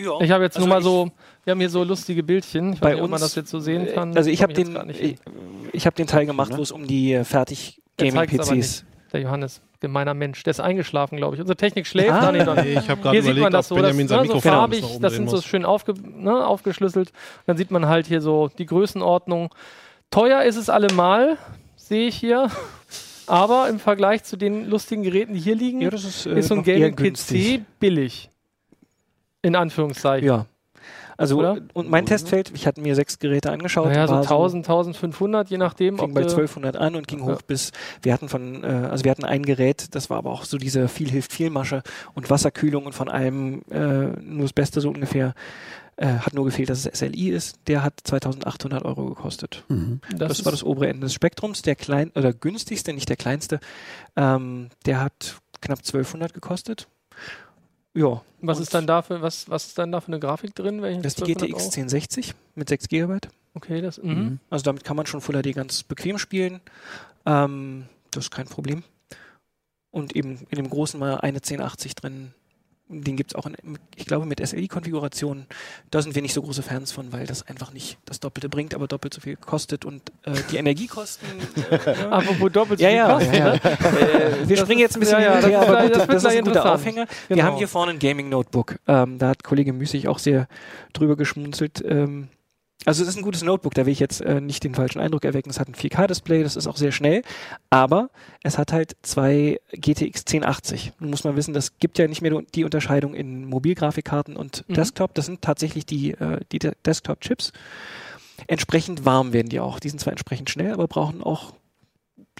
Ja. Ich habe jetzt Also nur mal ich- so, wir haben hier so lustige Bildchen. Ich Bei weiß nicht, ob man uns- das jetzt so sehen kann. Also ich habe den, nicht hin. ich, ich habe den Teil gemacht, wo es um die äh, fertig Der Gaming zeigt's aber PCs. Der Johannes, gemeiner Mensch, der ist eingeschlafen, glaube ich. Unsere Technik schläft. Ah. Ah, nee, ich habe gerade Hier sieht überlegt, man das so, das, Benjamin sein ne, so farbig, das sind so schön aufge, ne, aufgeschlüsselt. Dann sieht man halt hier so die Größenordnung. Teuer ist es allemal, sehe ich hier. Aber im Vergleich zu den lustigen Geräten, die hier liegen, Ja, ist, äh, ist so ein Gaming-PC billig. In Anführungszeichen. Ja. Also Oder? und mein Testfeld, ich hatte mir sechs Geräte angeschaut. Naja, so war 1000, 1500, je nachdem. fing ob bei du- 1200 an und ging Ja. hoch bis, wir hatten von, äh, also wir hatten ein Gerät, das war aber auch so diese viel hilft viel Masche und Wasserkühlung und von allem äh, nur das Beste so ungefähr. Äh, hat nur gefehlt, dass es SLI ist. Der hat 2800 Euro gekostet. Mhm. Das, ist- war das obere Ende des Spektrums. Der klein oder günstigste, nicht der kleinste, ähm, der hat knapp 1200 gekostet. Ja. Was ist dann dafür, was, was ist dann da für eine Grafik drin? Das ist die 1200 GTX Euro? 1060 mit 6 GB. Okay, das, mhm. Mhm. Also damit kann man schon Full HD ganz bequem spielen. Ähm, das ist kein Problem. Und eben in dem großen mal eine 1080 drin. Den gibt es auch, in, ich glaube, mit SLI-Konfiguration. Da sind wir nicht so große Fans von, weil das einfach nicht das Doppelte bringt, aber doppelt so viel kostet und äh, die Energiekosten. Äh, ja. Apropos doppelt so Ja, viel ja, Kosten, ja, ne? Äh, wir Das springen ist- jetzt ein bisschen ja, ja, her, das aber gut, das das, wird ist ein guter. Aufhänger. Wir Genau. haben hier vorne ein Gaming-Notebook. Ähm, da hat Kollege Müßig auch sehr drüber geschmunzelt. Ähm, also es ist ein gutes Notebook, da will ich jetzt äh, nicht den falschen Eindruck erwecken. Es hat ein 4K-Display, das ist auch sehr schnell, aber es hat halt zwei GTX 1080. Nun muss man wissen, das gibt ja nicht mehr die Unterscheidung in Mobilgrafikkarten und Mhm. Desktop. Das sind tatsächlich die, äh, die De- Desktop-Chips. Entsprechend warm werden die auch. Die sind zwar entsprechend schnell, aber brauchen auch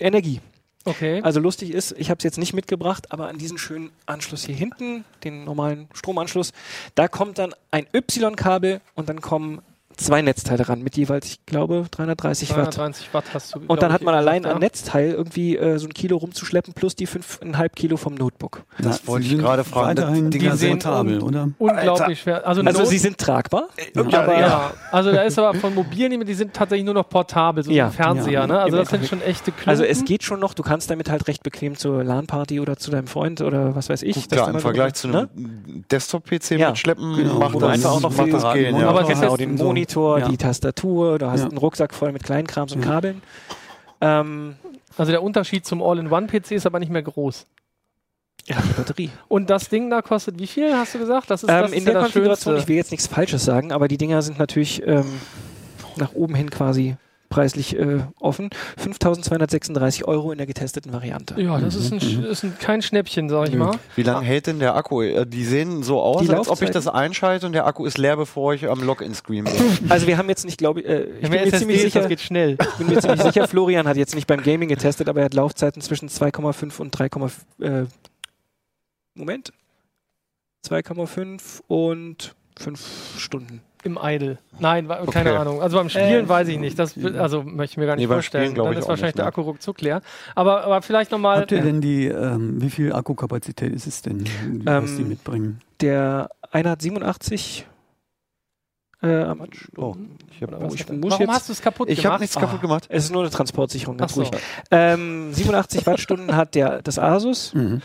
Energie. Okay. Also lustig ist, ich habe es jetzt nicht mitgebracht, aber an diesen schönen Anschluss hier hinten, den normalen Stromanschluss, da kommt dann ein Y-Kabel und dann kommen zwei Netzteile ran mit jeweils, ich glaube, 330 Watt. 330 Watt hast du. Und dann hat man allein an ja. Netzteil irgendwie äh, so ein Kilo rumzuschleppen plus die 5,5 Kilo vom Notebook. Na, wollte sie ich sind gerade fragen. Weiterhin Die Dinger portabel, un- oder? Unglaublich schwer. Also, Also sie sind tragbar, Ja. aber ja, also da ist aber von mobilen, die sind tatsächlich nur noch portabel, so Ja. wie Fernseher, Ja. ne? Also das sind schon echte Klumpen. also es geht schon noch, du kannst damit halt recht bequem zur LAN-Party oder zu deinem Freund oder was weiß ich. Ja, im Vergleich zu ne? einem Desktop-PC Ja. mitschleppen, Genau. macht das, einfach auch noch macht viel- das gehen. Aber genau, den so. Monitor, Ja. die Tastatur, du hast Ja. einen Rucksack voll mit Kleinkrams und. Kabeln. Ähm, also der Unterschied zum All-in-One-PC ist aber nicht mehr groß. ja, die Batterie. Und das Ding da kostet wie viel, hast du gesagt? Das ist, Ähm, das in ist der ja Konfiguration, ich will jetzt nichts Falsches sagen, aber die Dinger sind natürlich ähm, nach oben hin quasi preislich äh, offen. 5.236 Euro in der getesteten Variante. Ja, das ist, ein, Sch- ist ein, kein Schnäppchen, sag ich Nö. mal. Wie lange hält denn der Akku? Äh, Die sehen so aus, Die als ob ich Laufzeiten? das einschalte und der Akku ist leer, bevor ich am Login-Screen bin. Also wir haben jetzt nicht, glaube ich, äh, ich bin mir ziemlich SSDs, das sicher, geht schnell. ich bin mir ziemlich sicher, Florian hat jetzt nicht beim Gaming getestet, aber er hat Laufzeiten zwischen 2,5 und 3,5 äh, Moment. 2,5 und 5 Stunden. Im Idle. Nein, wa- keine Okay. Ahnung. Also beim Spielen Äh, weiß ich nicht. Das also möchte ich mir gar nicht Nee, beim vorstellen. Spielen Dann ich ist wahrscheinlich nicht, der ne? Akku ruckzuck leer. Aber, aber vielleicht nochmal. Habt ihr denn die, ähm, wie viel Akkukapazität ist es denn, was die Ähm, mitbringen? Der eine hat 87 äh, Oh, ich hab- Oh, ich muss Warum jetzt- hast du es kaputt Ich gemacht? habe nichts kaputt gemacht. Es ist nur eine Transportsicherung, ganz Ach so. ruhig. Ähm, 87 Wattstunden hat der, das Asus Mhm.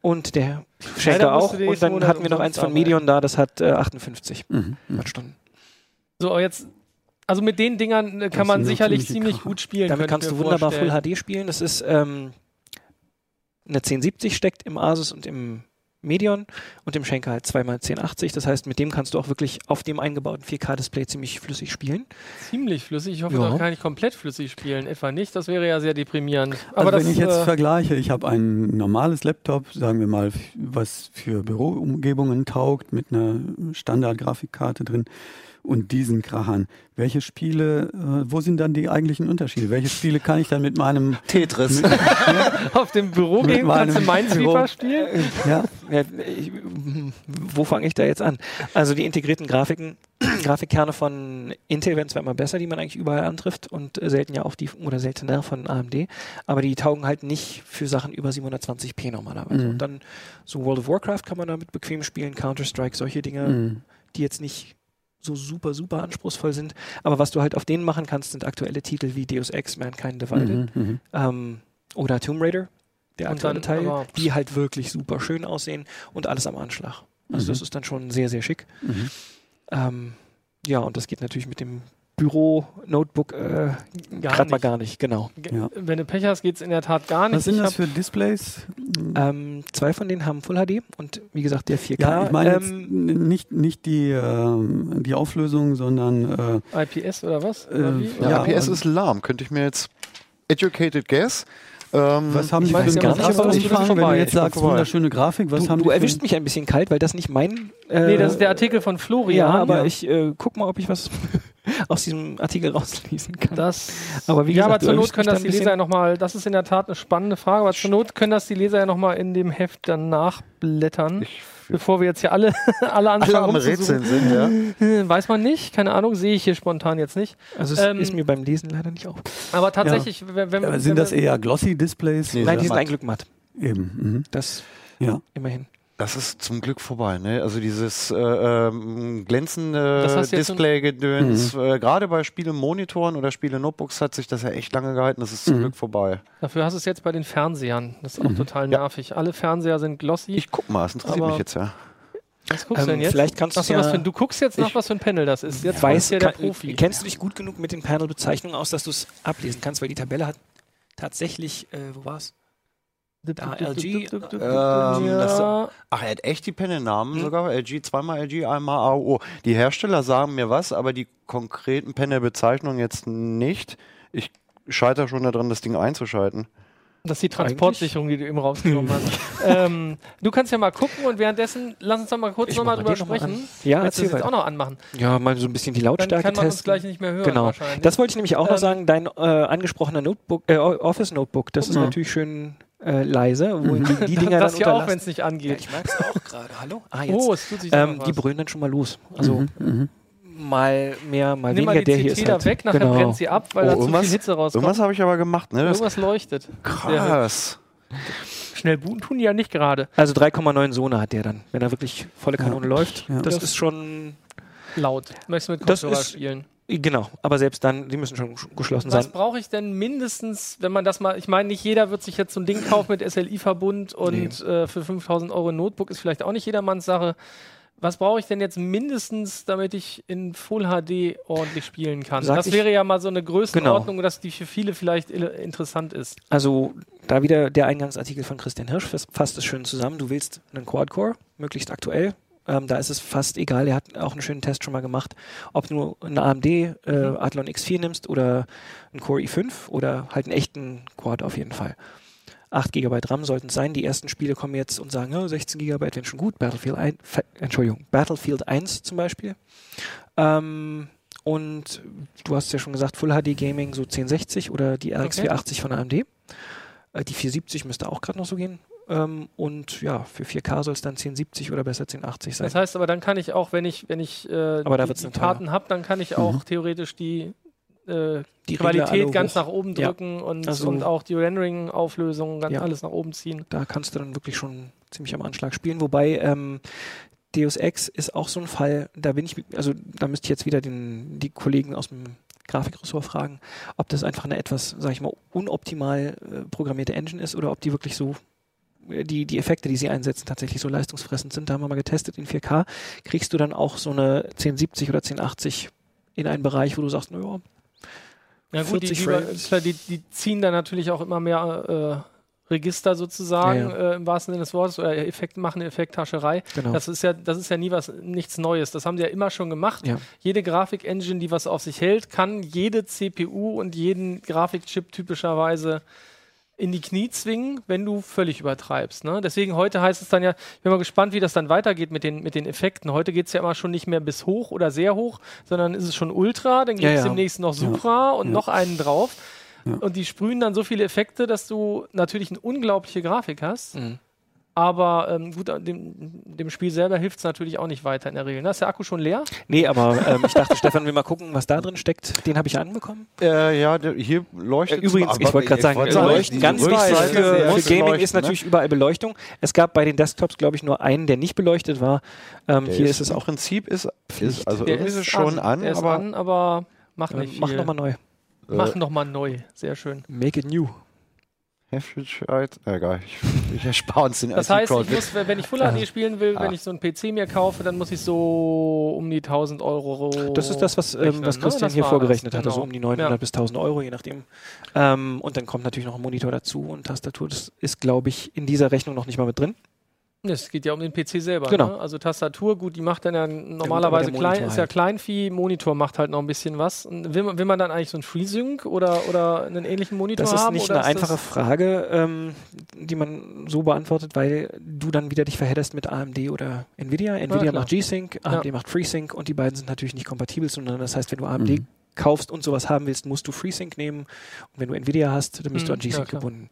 und der musst auch. die Und dann hatten wir noch eins von. Medion da, das hat äh, 58 Mhm. Mhm. Wattstunden. So, jetzt. Also mit den Dingern äh, kann Das man sicherlich ziemlich Kracher. gut spielen. Damit kannst du wunderbar vorstellen. Full HD spielen. Das ist ähm, eine 1070 steckt im Asus und im Medion und im Schenker halt zweimal 1080. Das heißt, mit dem kannst du auch wirklich auf dem eingebauten 4K-Display ziemlich flüssig spielen. Ziemlich flüssig. Ich hoffe, Ja. doch kann ich komplett flüssig spielen. Etwa nicht. Das wäre ja sehr deprimierend. Also Aber das, wenn ich jetzt äh, vergleiche, ich habe ein normales Laptop, sagen wir mal, was für Büroumgebungen taugt, mit einer Standard-Grafikkarte drin und diesen Krachern. Welche Spiele, äh, wo sind dann die eigentlichen Unterschiede? Welche Spiele kann ich dann mit meinem, Tetris. mit, auf dem Büro Mit gehen kannst du meinem Minesweeper Büro. spielen. ja, Ja, ich, wo fange ich da jetzt an? Also die integrierten Grafiken, Grafikkerne von Intel werden zwar immer besser, die man eigentlich überall antrifft und selten ja auch die oder seltener von AMD, aber die taugen halt nicht für Sachen über 720p normalerweise. Mhm. Und dann so World of Warcraft kann man damit bequem spielen, Counter-Strike, solche Dinge, mhm. die jetzt nicht so super, super anspruchsvoll sind. Aber was du halt auf denen machen kannst, sind aktuelle Titel wie Deus Ex, Mankind Divided Mhm. Mhm. ähm, oder Tomb Raider, der aktuelle dann Teil, aber- die halt wirklich super schön aussehen und alles am Anschlag. Also Mhm. das ist dann schon sehr, sehr schick. Mhm. Ähm, ja, und das geht natürlich mit dem Büro-Notebook äh, gerade mal gar nicht, genau. Ge- Ja. Wenn du Pech hast, geht es in der Tat gar nicht. Was sind Ich das hab- für Displays? Ähm, zwei von denen haben Full HD und wie gesagt der 4K. ja, ich meine jetzt ähm, nicht, nicht die, ähm, die Auflösung, sondern äh, IPS oder was? Äh, Oder? Ja, und- ist lahm. Könnte ich mir jetzt educated guess. Ähm, was haben ich die weiß für gar nicht, aber ist Grafikumfang? Wenn du jetzt Ich sagst, wunderschöne Grafik, was du haben du erwischst mich ein bisschen kalt, weil das nicht mein. Äh, Nee, das ist der Artikel von Florian. Ja, aber Ja. ich äh, guck mal, ob ich was aus diesem Artikel rauslesen kann. Das, Aber wie ja, gesagt, aber zur Not können das da die Leser ja nochmal, das ist in der Tat eine spannende Frage, aber zur Not können das die Leser ja nochmal in dem Heft dann nachblättern, ich, bevor wir jetzt hier alle, alle anfangen alle am. Rätseln sind, ja. Äh, Weiß man nicht, keine Ahnung, sehe ich hier spontan jetzt nicht. Also es Ähm, ist mir beim Lesen leider nicht auf. Aber tatsächlich, wenn, wenn, Aber wenn sind das wir- eher Glossy-Displays? Nee, Nein, die sind matt. ein Glück matt. Eben. Mhm. Das Ja. immerhin. Das ist zum Glück vorbei, ne? Also dieses äh, ähm, glänzende du Display-Gedöns, äh, gerade bei Spiele-Monitoren oder Spiele-Notebooks hat sich das ja echt lange gehalten. Das ist zum Mhm. Glück vorbei. Dafür hast du es jetzt bei den Fernsehern. Das ist auch Mhm. total Ja. nervig. Alle Fernseher sind glossy. Ich guck mal, es interessiert mich jetzt ja. was guckst du Ähm, denn jetzt? vielleicht kannst du Achso, ja- was für, du guckst jetzt nach, was für ein Panel das ist. Jetzt weiß, ja der kann- Profi. kennst du dich gut genug mit den Panel-Bezeichnungen aus, dass du es ablesen kannst, weil die Tabelle hat tatsächlich, äh, wo war's? Da, LG, Ähm, Ach, er hat echt die Panel-Namen Hm. sogar. LG, zweimal LG, einmal AOO. Die Hersteller sagen mir was, aber die konkreten Panel-Bezeichnungen jetzt nicht. Ich scheitere schon daran, das Ding einzuschalten. das ist die Transportsicherung, die du eben rausgenommen hast. ähm, du kannst ja mal gucken und währenddessen lass uns doch mal kurz nochmal drüber den noch mal sprechen. Ja, Willst du das jetzt auch noch anmachen? Ja, mal so ein bisschen die Dann Lautstärke kann man uns testen. gleich nicht mehr hören. Genau. wahrscheinlich. Das wollte ich nämlich auch noch Ähm, sagen. Dein äh, angesprochener Notebook, äh, Office Notebook, das ist Ja. natürlich schön äh, leise, wo die, die Dinger das dann hier auch, wenn es nicht Ja, angeht. ich merke es auch gerade. Hallo? Ah, jetzt. oh, es tut sich ähm, die brüllen dann schon mal los. Also Mhm, mhm. mal mehr, mal Nimm weniger. mal die der CT hier ist da halt, weg, nachher genau. brennt sie ab, weil Oh, da zu viel Hitze rauskommt. Irgendwas habe ich aber gemacht, ne? Das Irgendwas leuchtet. Krass. Schnell booten tun die ja nicht gerade. Also 3,9 Sona hat der dann, wenn er wirklich volle Kanone läuft. Ja. Das, Das- ist schon Laut. Möchtest du mit Das Kopfhörer ist- spielen? Genau. Aber selbst dann, die müssen schon geschlossen Was sein. brauche ich denn mindestens, wenn man das mal, ich meine, nicht jeder wird sich jetzt so ein Ding kaufen mit SLI-Verbund und äh, für 5000 Euro ein Notebook ist vielleicht auch nicht jedermanns Sache. Was brauche ich denn jetzt mindestens, damit ich in Full HD ordentlich spielen kann? Sag das Genau. wäre ja mal so eine Größenordnung, dass die für viele vielleicht interessant ist. Also da wieder der Eingangsartikel von Christian Hirsch fas- fasst es schön zusammen. Du willst einen Quad-Core, möglichst aktuell. Ähm, da ist es fast egal, er hat auch einen schönen Test schon mal gemacht, ob du einen AMD äh, Mhm. Athlon X4 nimmst oder einen Core i5 oder halt einen echten Quad auf jeden Fall. 8 GB RAM sollten es sein. Die ersten Spiele kommen jetzt und sagen, ja, 16 GB wären schon gut. Battlefield 1, Fe- Entschuldigung, Battlefield 1 zum Beispiel. Ähm, und du hast ja schon gesagt, Full HD Gaming so 1060 oder die RX Okay. 480 von AMD. Äh, die 470 müsste auch gerade noch so gehen. Ähm, und ja, für 4K soll es dann 1070 oder besser 1080 sein. Das heißt aber, dann kann ich auch, wenn ich, wenn ich äh, die, die. Karten habe, dann kann ich auch theoretisch die, äh, die Qualität ganz hoch. nach oben Ja. drücken und, Also- und auch die Rendering-Auflösung ganz Ja. alles nach oben ziehen. Da kannst du dann wirklich schon ziemlich am Anschlag spielen. Wobei ähm, Deus Ex ist auch so ein Fall, da bin ich, also da müsste ich jetzt wieder den, die Kollegen aus dem Grafikressort fragen, ob das einfach eine etwas, sag ich mal, unoptimal äh, programmierte Engine ist oder ob die wirklich so die, die Effekte, die sie einsetzen, tatsächlich so leistungsfressend sind. Da haben wir mal getestet in 4K. Kriegst du dann auch so eine 1070 oder 1080 in einen Bereich, wo du sagst, naja, Ja gut, die, 40 die, Frames. klar, die, die ziehen dann natürlich auch immer mehr äh, Register sozusagen, Ja, Äh, im wahrsten Sinne des Wortes, oder Effekt machen, Effekthascherei. genau. Das ist ja, das ist ja nie was, nichts Neues. Das haben sie ja immer schon gemacht. Ja. Jede Grafik-Engine, die was auf sich hält, kann jede CPU und jeden Grafikchip typischerweise in die Knie zwingen, wenn du völlig übertreibst. Ne? Deswegen heute heißt es dann ja, ich bin mal gespannt, wie das dann weitergeht mit den, mit den Effekten. Heute geht es ja immer schon nicht mehr bis hoch oder sehr hoch, sondern ist es schon Ultra, dann gibt Ja, es ja. demnächst noch Supra und Ja. noch einen drauf. Ja. Und die sprühen dann so viele Effekte, dass du natürlich eine unglaubliche Grafik hast. Mhm. Aber ähm, gut, dem, dem Spiel selber hilft es natürlich auch nicht weiter in der Regel. Ne? Ist der Akku schon leer? Nee, aber ähm, ich dachte, Stefan will mal gucken, was da drin steckt. Den habe ich anbekommen. Äh, ja, der, hier leuchtet Äh, Übrigens, aber ich wollte gerade sagen, Leuchten, die ganz wichtig für, für Gaming leuchten, ist natürlich überall Beleuchtung. Es gab bei den Desktops, glaube ich, nur einen, der nicht beleuchtet war. Ähm, Der hier ist es im auch. Prinzip ist, ist also Der irgendwie ist es schon an, Der ist aber an, aber macht Äh, nicht mach nochmal neu. Mach noch mal neu. Sehr schön. Make it new. Heftigkeit, egal, ich, ich erspare uns den Das heißt, ich muss, wenn ich Full. HD spielen will, wenn Ah. ich so einen PC mir kaufe, dann muss ich so um die 1000 Euro. Das ist das, was, ähm, was ne? Christian Das hier vorgerechnet das, hatte, so genau. um die 900 Ja. bis 1000 Euro, je nachdem. Ähm, und dann kommt natürlich noch ein Monitor dazu und Tastatur. Das ist, glaube ich, in dieser Rechnung noch nicht mal mit drin. Es geht ja um den PC selber. Genau. Ne? Also Tastatur, gut, die macht dann ja normalerweise der klein, ist ja halt. Kleinvieh, Monitor macht halt noch ein bisschen was. Und Will man, will man dann eigentlich so einen FreeSync oder, oder einen ähnlichen Monitor Das ist haben? nicht oder eine ist einfache Frage, ähm, die man so beantwortet, weil du dann wieder dich verhedderst mit AMD oder Nvidia. Nvidia klar. macht G-Sync, AMD Ja. macht FreeSync und die beiden sind natürlich nicht kompatibel, sondern das heißt, wenn du AMD Mhm. kaufst und sowas haben willst, musst du FreeSync nehmen. Und wenn du Nvidia hast, dann bist du Mhm, an G-Sync ja, gebunden.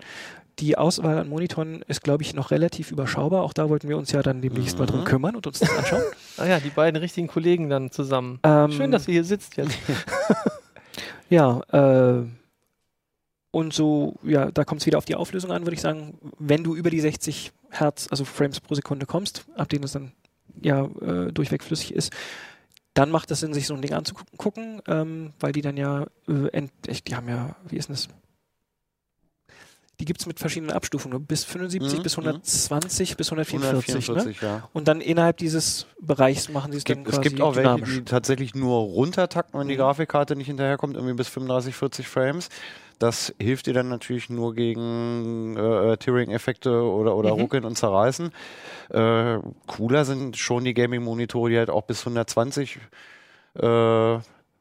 Die Auswahl an Monitoren ist, glaube ich, noch relativ überschaubar. Auch da wollten wir uns ja dann demnächst mal drum Mhm. kümmern und uns das anschauen. Ah ja, die beiden richtigen Kollegen dann zusammen. Ähm, Schön, dass ihr hier sitzt jetzt. Ja, äh, Und so, ja, da kommt es wieder auf die Auflösung an, würde ich sagen. Wenn du über die 60 Hertz, also Frames pro Sekunde kommst, ab denen es dann ja äh, durchweg flüssig ist, dann macht es Sinn, sich so ein Ding anzugucken, ähm, weil die dann ja, äh, ent, die haben ja, wie ist denn das? Die gibt es mit verschiedenen Abstufungen, bis 75, Mhm, bis 120, bis 144. 144, ne? ja. Und dann innerhalb dieses Bereichs machen sie es dann gibt, es quasi gibt auch welche, dynamisch. die tatsächlich nur runtertakten, wenn die Mhm. Grafikkarte nicht hinterherkommt, irgendwie bis 35, 40 Frames. Das hilft dir dann natürlich nur gegen äh, Tearing-Effekte oder, oder Mhm. Ruckeln und Zerreißen. Äh, cooler sind schon die Gaming-Monitore, die halt auch bis 120 äh,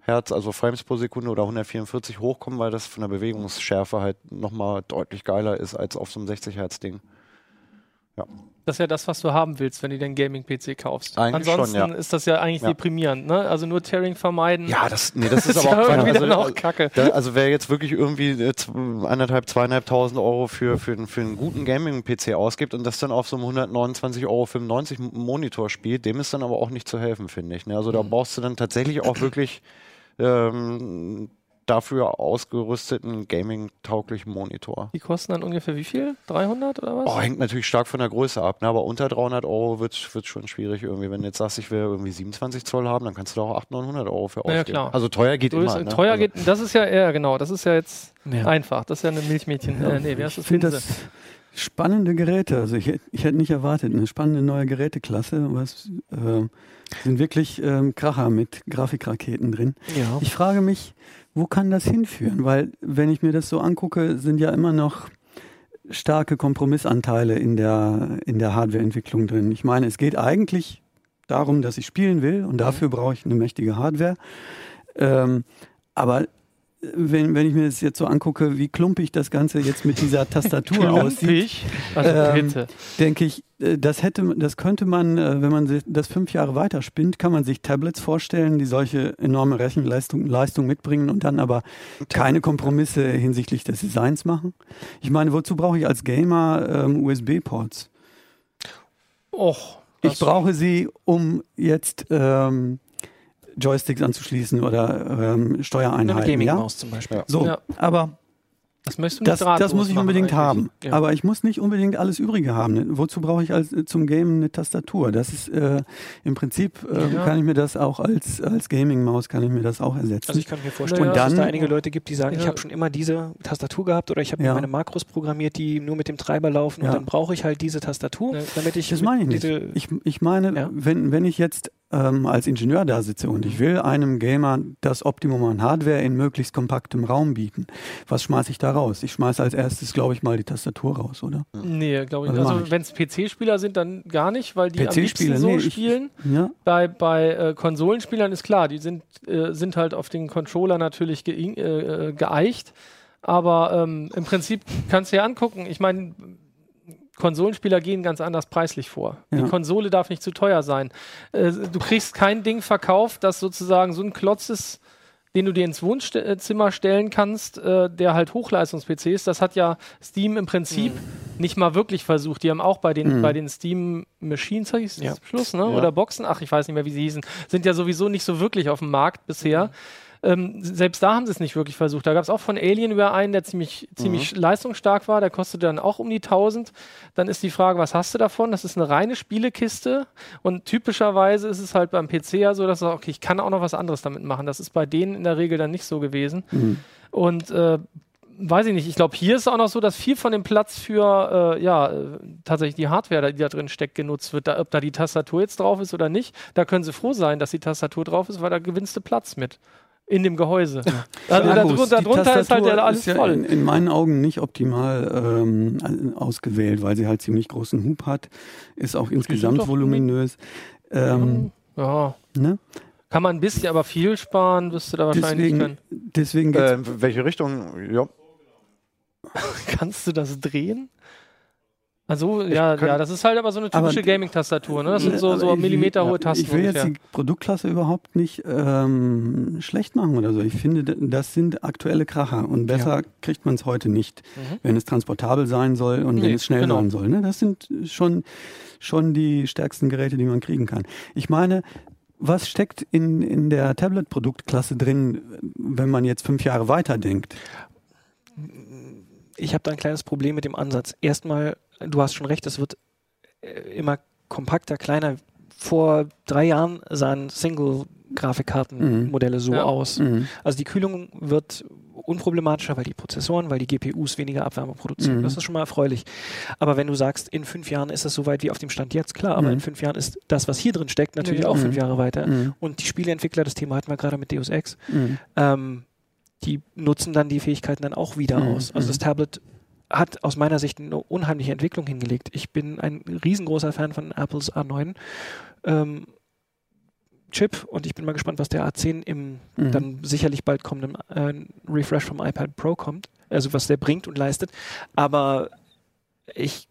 Hertz, also Frames pro Sekunde oder 144 hochkommen, weil das von der Bewegungsschärfe halt nochmal deutlich geiler ist als auf so einem 60 Hertz Ding. Das ist ja das, was du haben willst, wenn du den Gaming-PC kaufst. Eigentlich schon, Ansonsten ja. ist das ja eigentlich Ja. deprimierend, ne? Also nur Tearing vermeiden. Ja, das, nee, das ist aber auch ja Also, auch kacke. Da, also wer jetzt wirklich irgendwie äh, eineinhalb, zweieinhalbtausend Euro für, für, für einen guten Gaming-PC ausgibt und das dann auf so einem 129,95 Euro Monitor spielt, dem ist dann aber auch nicht zu helfen, finde ich. Ne? Also da brauchst du dann tatsächlich auch wirklich ähm, dafür ausgerüsteten Gaming-tauglichen Monitor. Die kosten dann ungefähr wie viel? 300 oder was? Oh, hängt natürlich stark von der Größe ab, ne? aber unter 300 Euro wird es schon schwierig irgendwie. Wenn du jetzt sagst, ich will irgendwie 27 Zoll haben, dann kannst du da auch 800, 900 Euro für Ja, ja, ausgeben. klar. Also teuer geht So ist- immer. Ne? Teuer also, geht, das ist ja, ja genau, das ist ja jetzt Ja. einfach. Das ist ja eine Milchmädchen. Äh, nee, wie heißt ich finde das spannende Geräte. Also ich, ich hätte nicht erwartet, eine spannende neue Geräteklasse. Was äh, sind wirklich ähm, Kracher mit Grafikraketen drin. Ja. Ich frage mich, wo kann das hinführen? Weil wenn ich mir das so angucke, sind ja immer noch starke Kompromissanteile in der, in der Hardwareentwicklung drin. Ich meine, es geht eigentlich darum, dass ich spielen will und dafür brauche ich eine mächtige Hardware. Ähm, aber wenn, wenn ich mir das jetzt so angucke, wie klumpig das Ganze jetzt mit dieser Tastatur aussieht. Also Ähm, denke ich, äh, das hätte, das könnte man, äh, wenn man das fünf Jahre weiter spinnt, kann man sich Tablets vorstellen, die solche enorme Rechenleistung Leistung mitbringen und dann aber keine Kompromisse hinsichtlich des Designs machen. Ich meine, wozu brauche ich als Gamer ähm, USB-Ports? Och. Ich brauche sie, um jetzt ähm, Joysticks anzuschließen oder ähm, Eine Steuereinheiten. Ja? Gaming-Maus zum Beispiel. So, Ja. aber Das möchtest du nicht das, das muss ich unbedingt eigentlich. haben. Ja. Aber ich muss nicht unbedingt alles Übrige haben. Wozu brauche ich als, zum Game eine Tastatur? Das ist äh, im Prinzip äh, Ja. kann ich mir das auch als, als Gaming-Maus kann ich mir das auch ersetzen. Also ich kann mir vorstellen, Naja. dass es da einige Leute gibt, die sagen, ich Ja. habe schon immer diese Tastatur gehabt oder ich habe Ja. meine Makros programmiert, die nur mit dem Treiber laufen Ja. und dann brauche ich halt diese Tastatur, Ja. damit ich das meine ich nicht. Ich, ich meine, Ja. wenn, wenn ich jetzt ähm, als Ingenieur da sitze und Mhm. ich will einem Gamer das Optimum an Hardware in möglichst kompaktem Raum bieten, was schmeiße ich da raus? Ich schmeiße als erstes, glaube ich, mal die Tastatur raus, oder? Nee, glaube ich Also nicht. Also ich. wenn es PC-Spieler sind, dann gar nicht, weil die am liebsten so nee, ich- spielen. Ja, Bei, bei äh, Konsolenspielern ist klar, die sind, äh, sind halt auf den Controller natürlich ge äh, äh, geeicht. Aber ähm, im Prinzip kannst du dir angucken, ich meine, Konsolenspieler gehen ganz anders preislich vor. Die Ja. Konsole darf nicht zu teuer sein. Äh, du kriegst kein Ding verkauft, das sozusagen so ein Klotz ist, den du dir ins Wohnzimmer stellen kannst, äh, der halt Hochleistungs-PC ist. Das hat ja Steam im Prinzip nicht mal wirklich versucht. Die haben auch bei den, Mhm. bei den Steam Machines, hieß es Ja. Schluss, ne? Ja. oder Boxen, ach, ich weiß nicht mehr, wie sie hießen, sind ja sowieso nicht so wirklich auf dem Markt bisher. Ähm, selbst da haben sie es nicht wirklich versucht. Da gab es auch von Alienware einen, der ziemlich, ziemlich leistungsstark war. Der kostete dann auch um die 1000. Dann ist die Frage, was hast du davon? Das ist eine reine Spielekiste. Und typischerweise ist es halt beim PC ja so, dass du sagst, okay, ich kann auch noch was anderes damit machen. Das ist bei denen in der Regel dann nicht so gewesen. Mhm. Und äh, weiß ich nicht, ich glaube, hier ist es auch noch so, dass viel von dem Platz für äh, ja, äh, tatsächlich die Hardware, die da drin steckt, genutzt wird. Da, ob da die Tastatur jetzt drauf ist oder nicht, da können sie froh sein, dass die Tastatur drauf ist, weil da gewinnst du Platz mit. In dem Gehäuse. Also Akkus. darunter, Die darunter ist halt Tastatur ja alles ist ja voll. In, in meinen Augen nicht optimal ähm, ausgewählt, weil sie halt ziemlich großen Hub hat, ist auch insgesamt doch voluminös. Ähm, ja. ne? Kann man ein bisschen, aber viel sparen wirst du da wahrscheinlich Deswegen, können. deswegen Äh, welche Richtung? Ja. Kannst du das drehen? Also, ja, ja, das ist halt aber so eine typische Gaming-Tastatur, ne? Das sind so, Aber so millimeterhohe ja, Tasten Ich will jetzt ungefähr. die Produktklasse überhaupt nicht ähm, schlecht machen oder so. Ich finde, das sind aktuelle Kracher und besser kriegt man es heute nicht, Mhm. wenn es transportabel sein soll und wenn Nee, es schnell genau. sein soll. Ne? Das sind schon, schon die stärksten Geräte, die man kriegen kann. Ich meine, was steckt in, in der Tablet-Produktklasse drin, wenn man jetzt fünf Jahre weiter denkt? Ich habe da ein kleines Problem mit dem Ansatz. Erstmal, du hast schon recht, es wird äh, immer kompakter, kleiner. Vor drei Jahren sahen Single-Grafikkartenmodelle so Ja. aus. Mhm. Also die Kühlung wird unproblematischer, weil die Prozessoren, weil die GPUs weniger Abwärme produzieren. Mhm. Das ist schon mal erfreulich. Aber wenn du sagst, in fünf Jahren ist es so weit wie auf dem Stand jetzt, klar, aber Mhm. in fünf Jahren ist das, was hier drin steckt, natürlich Ja. auch Mhm. fünf Jahre weiter. Mhm. Und die Spieleentwickler, das Thema hatten wir gerade mit Deus Ex, Mhm. ähm, die nutzen dann die Fähigkeiten dann auch wieder Mhm. aus. Also das Mhm. Tablet hat aus meiner Sicht eine unheimliche Entwicklung hingelegt. Ich bin ein riesengroßer Fan von Apples A9 ähm, Chip und ich bin mal gespannt, was der A10 im Mhm. dann sicherlich bald kommenden äh, Refresh vom iPad Pro kommt. Also was der bringt und leistet. Aber ich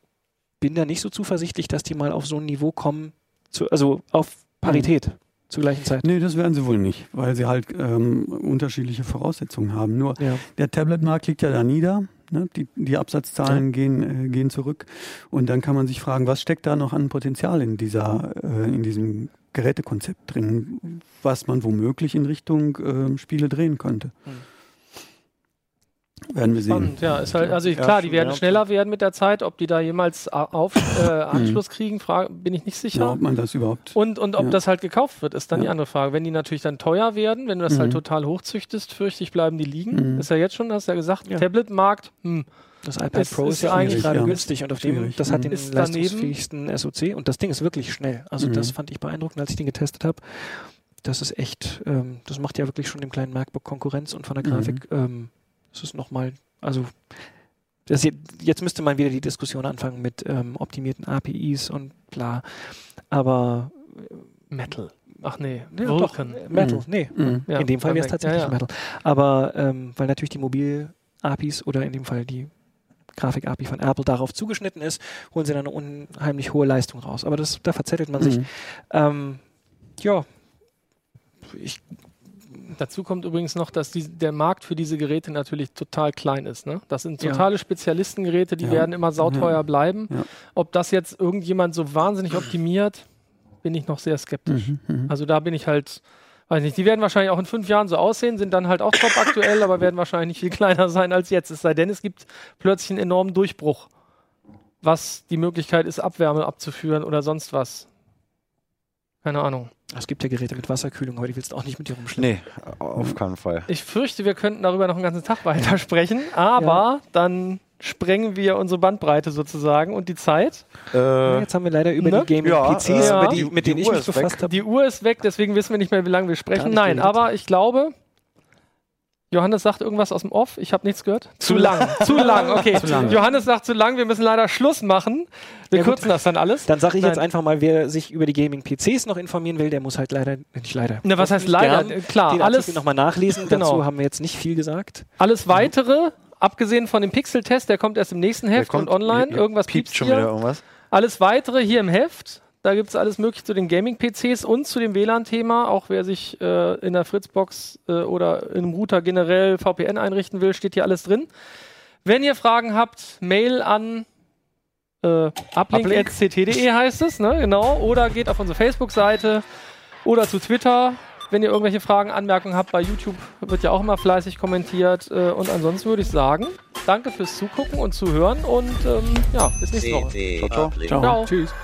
bin da nicht so zuversichtlich, dass die mal auf so ein Niveau kommen, zu, also auf Parität zur gleichen Zeit. Nee, das werden sie wohl nicht, weil sie halt ähm, unterschiedliche Voraussetzungen haben. Nur Ja. der Tablet-Markt liegt ja da nieder. Ne? Die, die Absatzzahlen gehen, äh, gehen zurück. Und dann kann man sich fragen, was steckt da noch an Potenzial in, dieser, äh, in diesem Gerätekonzept drin, was man womöglich in Richtung äh, Spiele drehen könnte. Hm. Werden wir sehen. Spannend, ja. Ist halt, also klar, die werden schneller werden mit der Zeit. Ob die da jemals auf, äh, Anschluss kriegen, frage, bin ich nicht sicher. Ja, ob man das überhaupt. Und, und ob Ja. das halt gekauft wird, ist dann die Ja. andere Frage. Wenn die natürlich dann teuer werden, wenn du das Mhm. halt total hochzüchtest, fürchte ich, bleiben die liegen. Mhm. Ist ja jetzt schon, hast du ja gesagt, Ja. Tablet-Markt, hm. Das iPad Es Pro ist ist ja eigentlich gerade ja. günstig und auf dem, das hat mhm. den Ist daneben- leistungsfähigsten SoC und das Ding ist wirklich schnell. Also Mhm. das fand ich beeindruckend, als ich den getestet habe. Das ist echt, ähm, das macht ja wirklich schon dem kleinen MacBook Konkurrenz und von der Mhm. Grafik, ähm, das ist nochmal, also das jetzt, müsste man wieder die Diskussion anfangen mit ähm, optimierten APIs und bla. Aber Metal. Ach nee, ja, doch, Vulkan. äh, Metal, Mhm. nee. Mhm. Ja, in dem Fall wäre es tatsächlich Ja. Metal. Aber ähm, weil natürlich die Mobil-APIs oder in dem Fall die Grafik-API von Apple darauf zugeschnitten ist, holen sie dann eine unheimlich hohe Leistung raus. Aber das, da verzettelt man sich. Mhm. Ähm, ja, ich, Dazu kommt übrigens noch, dass die, der Markt für diese Geräte natürlich total klein ist. Ne? Das sind Ja. totale Spezialistengeräte, die Ja. werden immer sauteuer Ja. bleiben. Ja. Ob das jetzt irgendjemand so wahnsinnig optimiert, bin ich noch sehr skeptisch. Mhm. Mhm. Also da bin ich halt, weiß nicht, die werden wahrscheinlich auch in fünf Jahren so aussehen, sind dann halt auch top aktuell, aber werden wahrscheinlich nicht viel kleiner sein als jetzt. Es sei denn, es gibt plötzlich einen enormen Durchbruch, was die Möglichkeit ist, Abwärme abzuführen oder sonst was. Keine Ahnung. es gibt ja Geräte mit Wasserkühlung, aber die willst du auch nicht mit dir rumschleppen. Nee, auf keinen Fall. Ich fürchte, wir könnten darüber noch einen ganzen Tag weitersprechen, aber dann sprengen wir unsere Bandbreite sozusagen und die Zeit. Ja, Äh, Jetzt haben wir leider über Ne? die Gaming-PCs, Ja, über die, die- mit die denen ich Uhr mich ist weg. befasst habe. Die Uhr ist weg, deswegen wissen wir nicht mehr, wie lange wir sprechen. Nein, aber ich glaube, Johannes sagt irgendwas aus dem Off. Ich habe nichts gehört. Zu lang. zu lang, okay. Zu lang. Johannes sagt zu lang, wir müssen leider Schluss machen. Wir Ja, gut. kürzen das dann alles. Dann sage ich jetzt Nein. einfach mal, wer sich über die Gaming-PCs noch informieren will, der muss halt leider, nicht leider. Na, was heißt leider? gern Klar, den alles, nochmal nachlesen. Genau. Dazu haben wir jetzt nicht viel gesagt. alles weitere, abgesehen von dem Pixel-Test, der kommt erst im nächsten Heft und online. Irgendwas piept piepst schon hier. wieder irgendwas. Alles weitere hier im Heft. Da gibt es alles mögliche zu den Gaming-PCs und zu dem WLAN-Thema. Auch wer sich äh, in der Fritzbox äh, oder in einem Router generell VPN einrichten will, steht hier alles drin. Wenn ihr Fragen habt, Mail an äh, uplink.ct.de heißt es, ne? Genau. Oder geht auf unsere Facebook-Seite oder zu Twitter. Wenn ihr irgendwelche Fragen, Anmerkungen habt, bei YouTube wird ja auch immer fleißig kommentiert. Äh, und ansonsten würde ich sagen, danke fürs Zugucken und Zuhören und ähm, ja, bis nächste Woche. Ciao, ciao. Ciao. Ciao. Tschüss.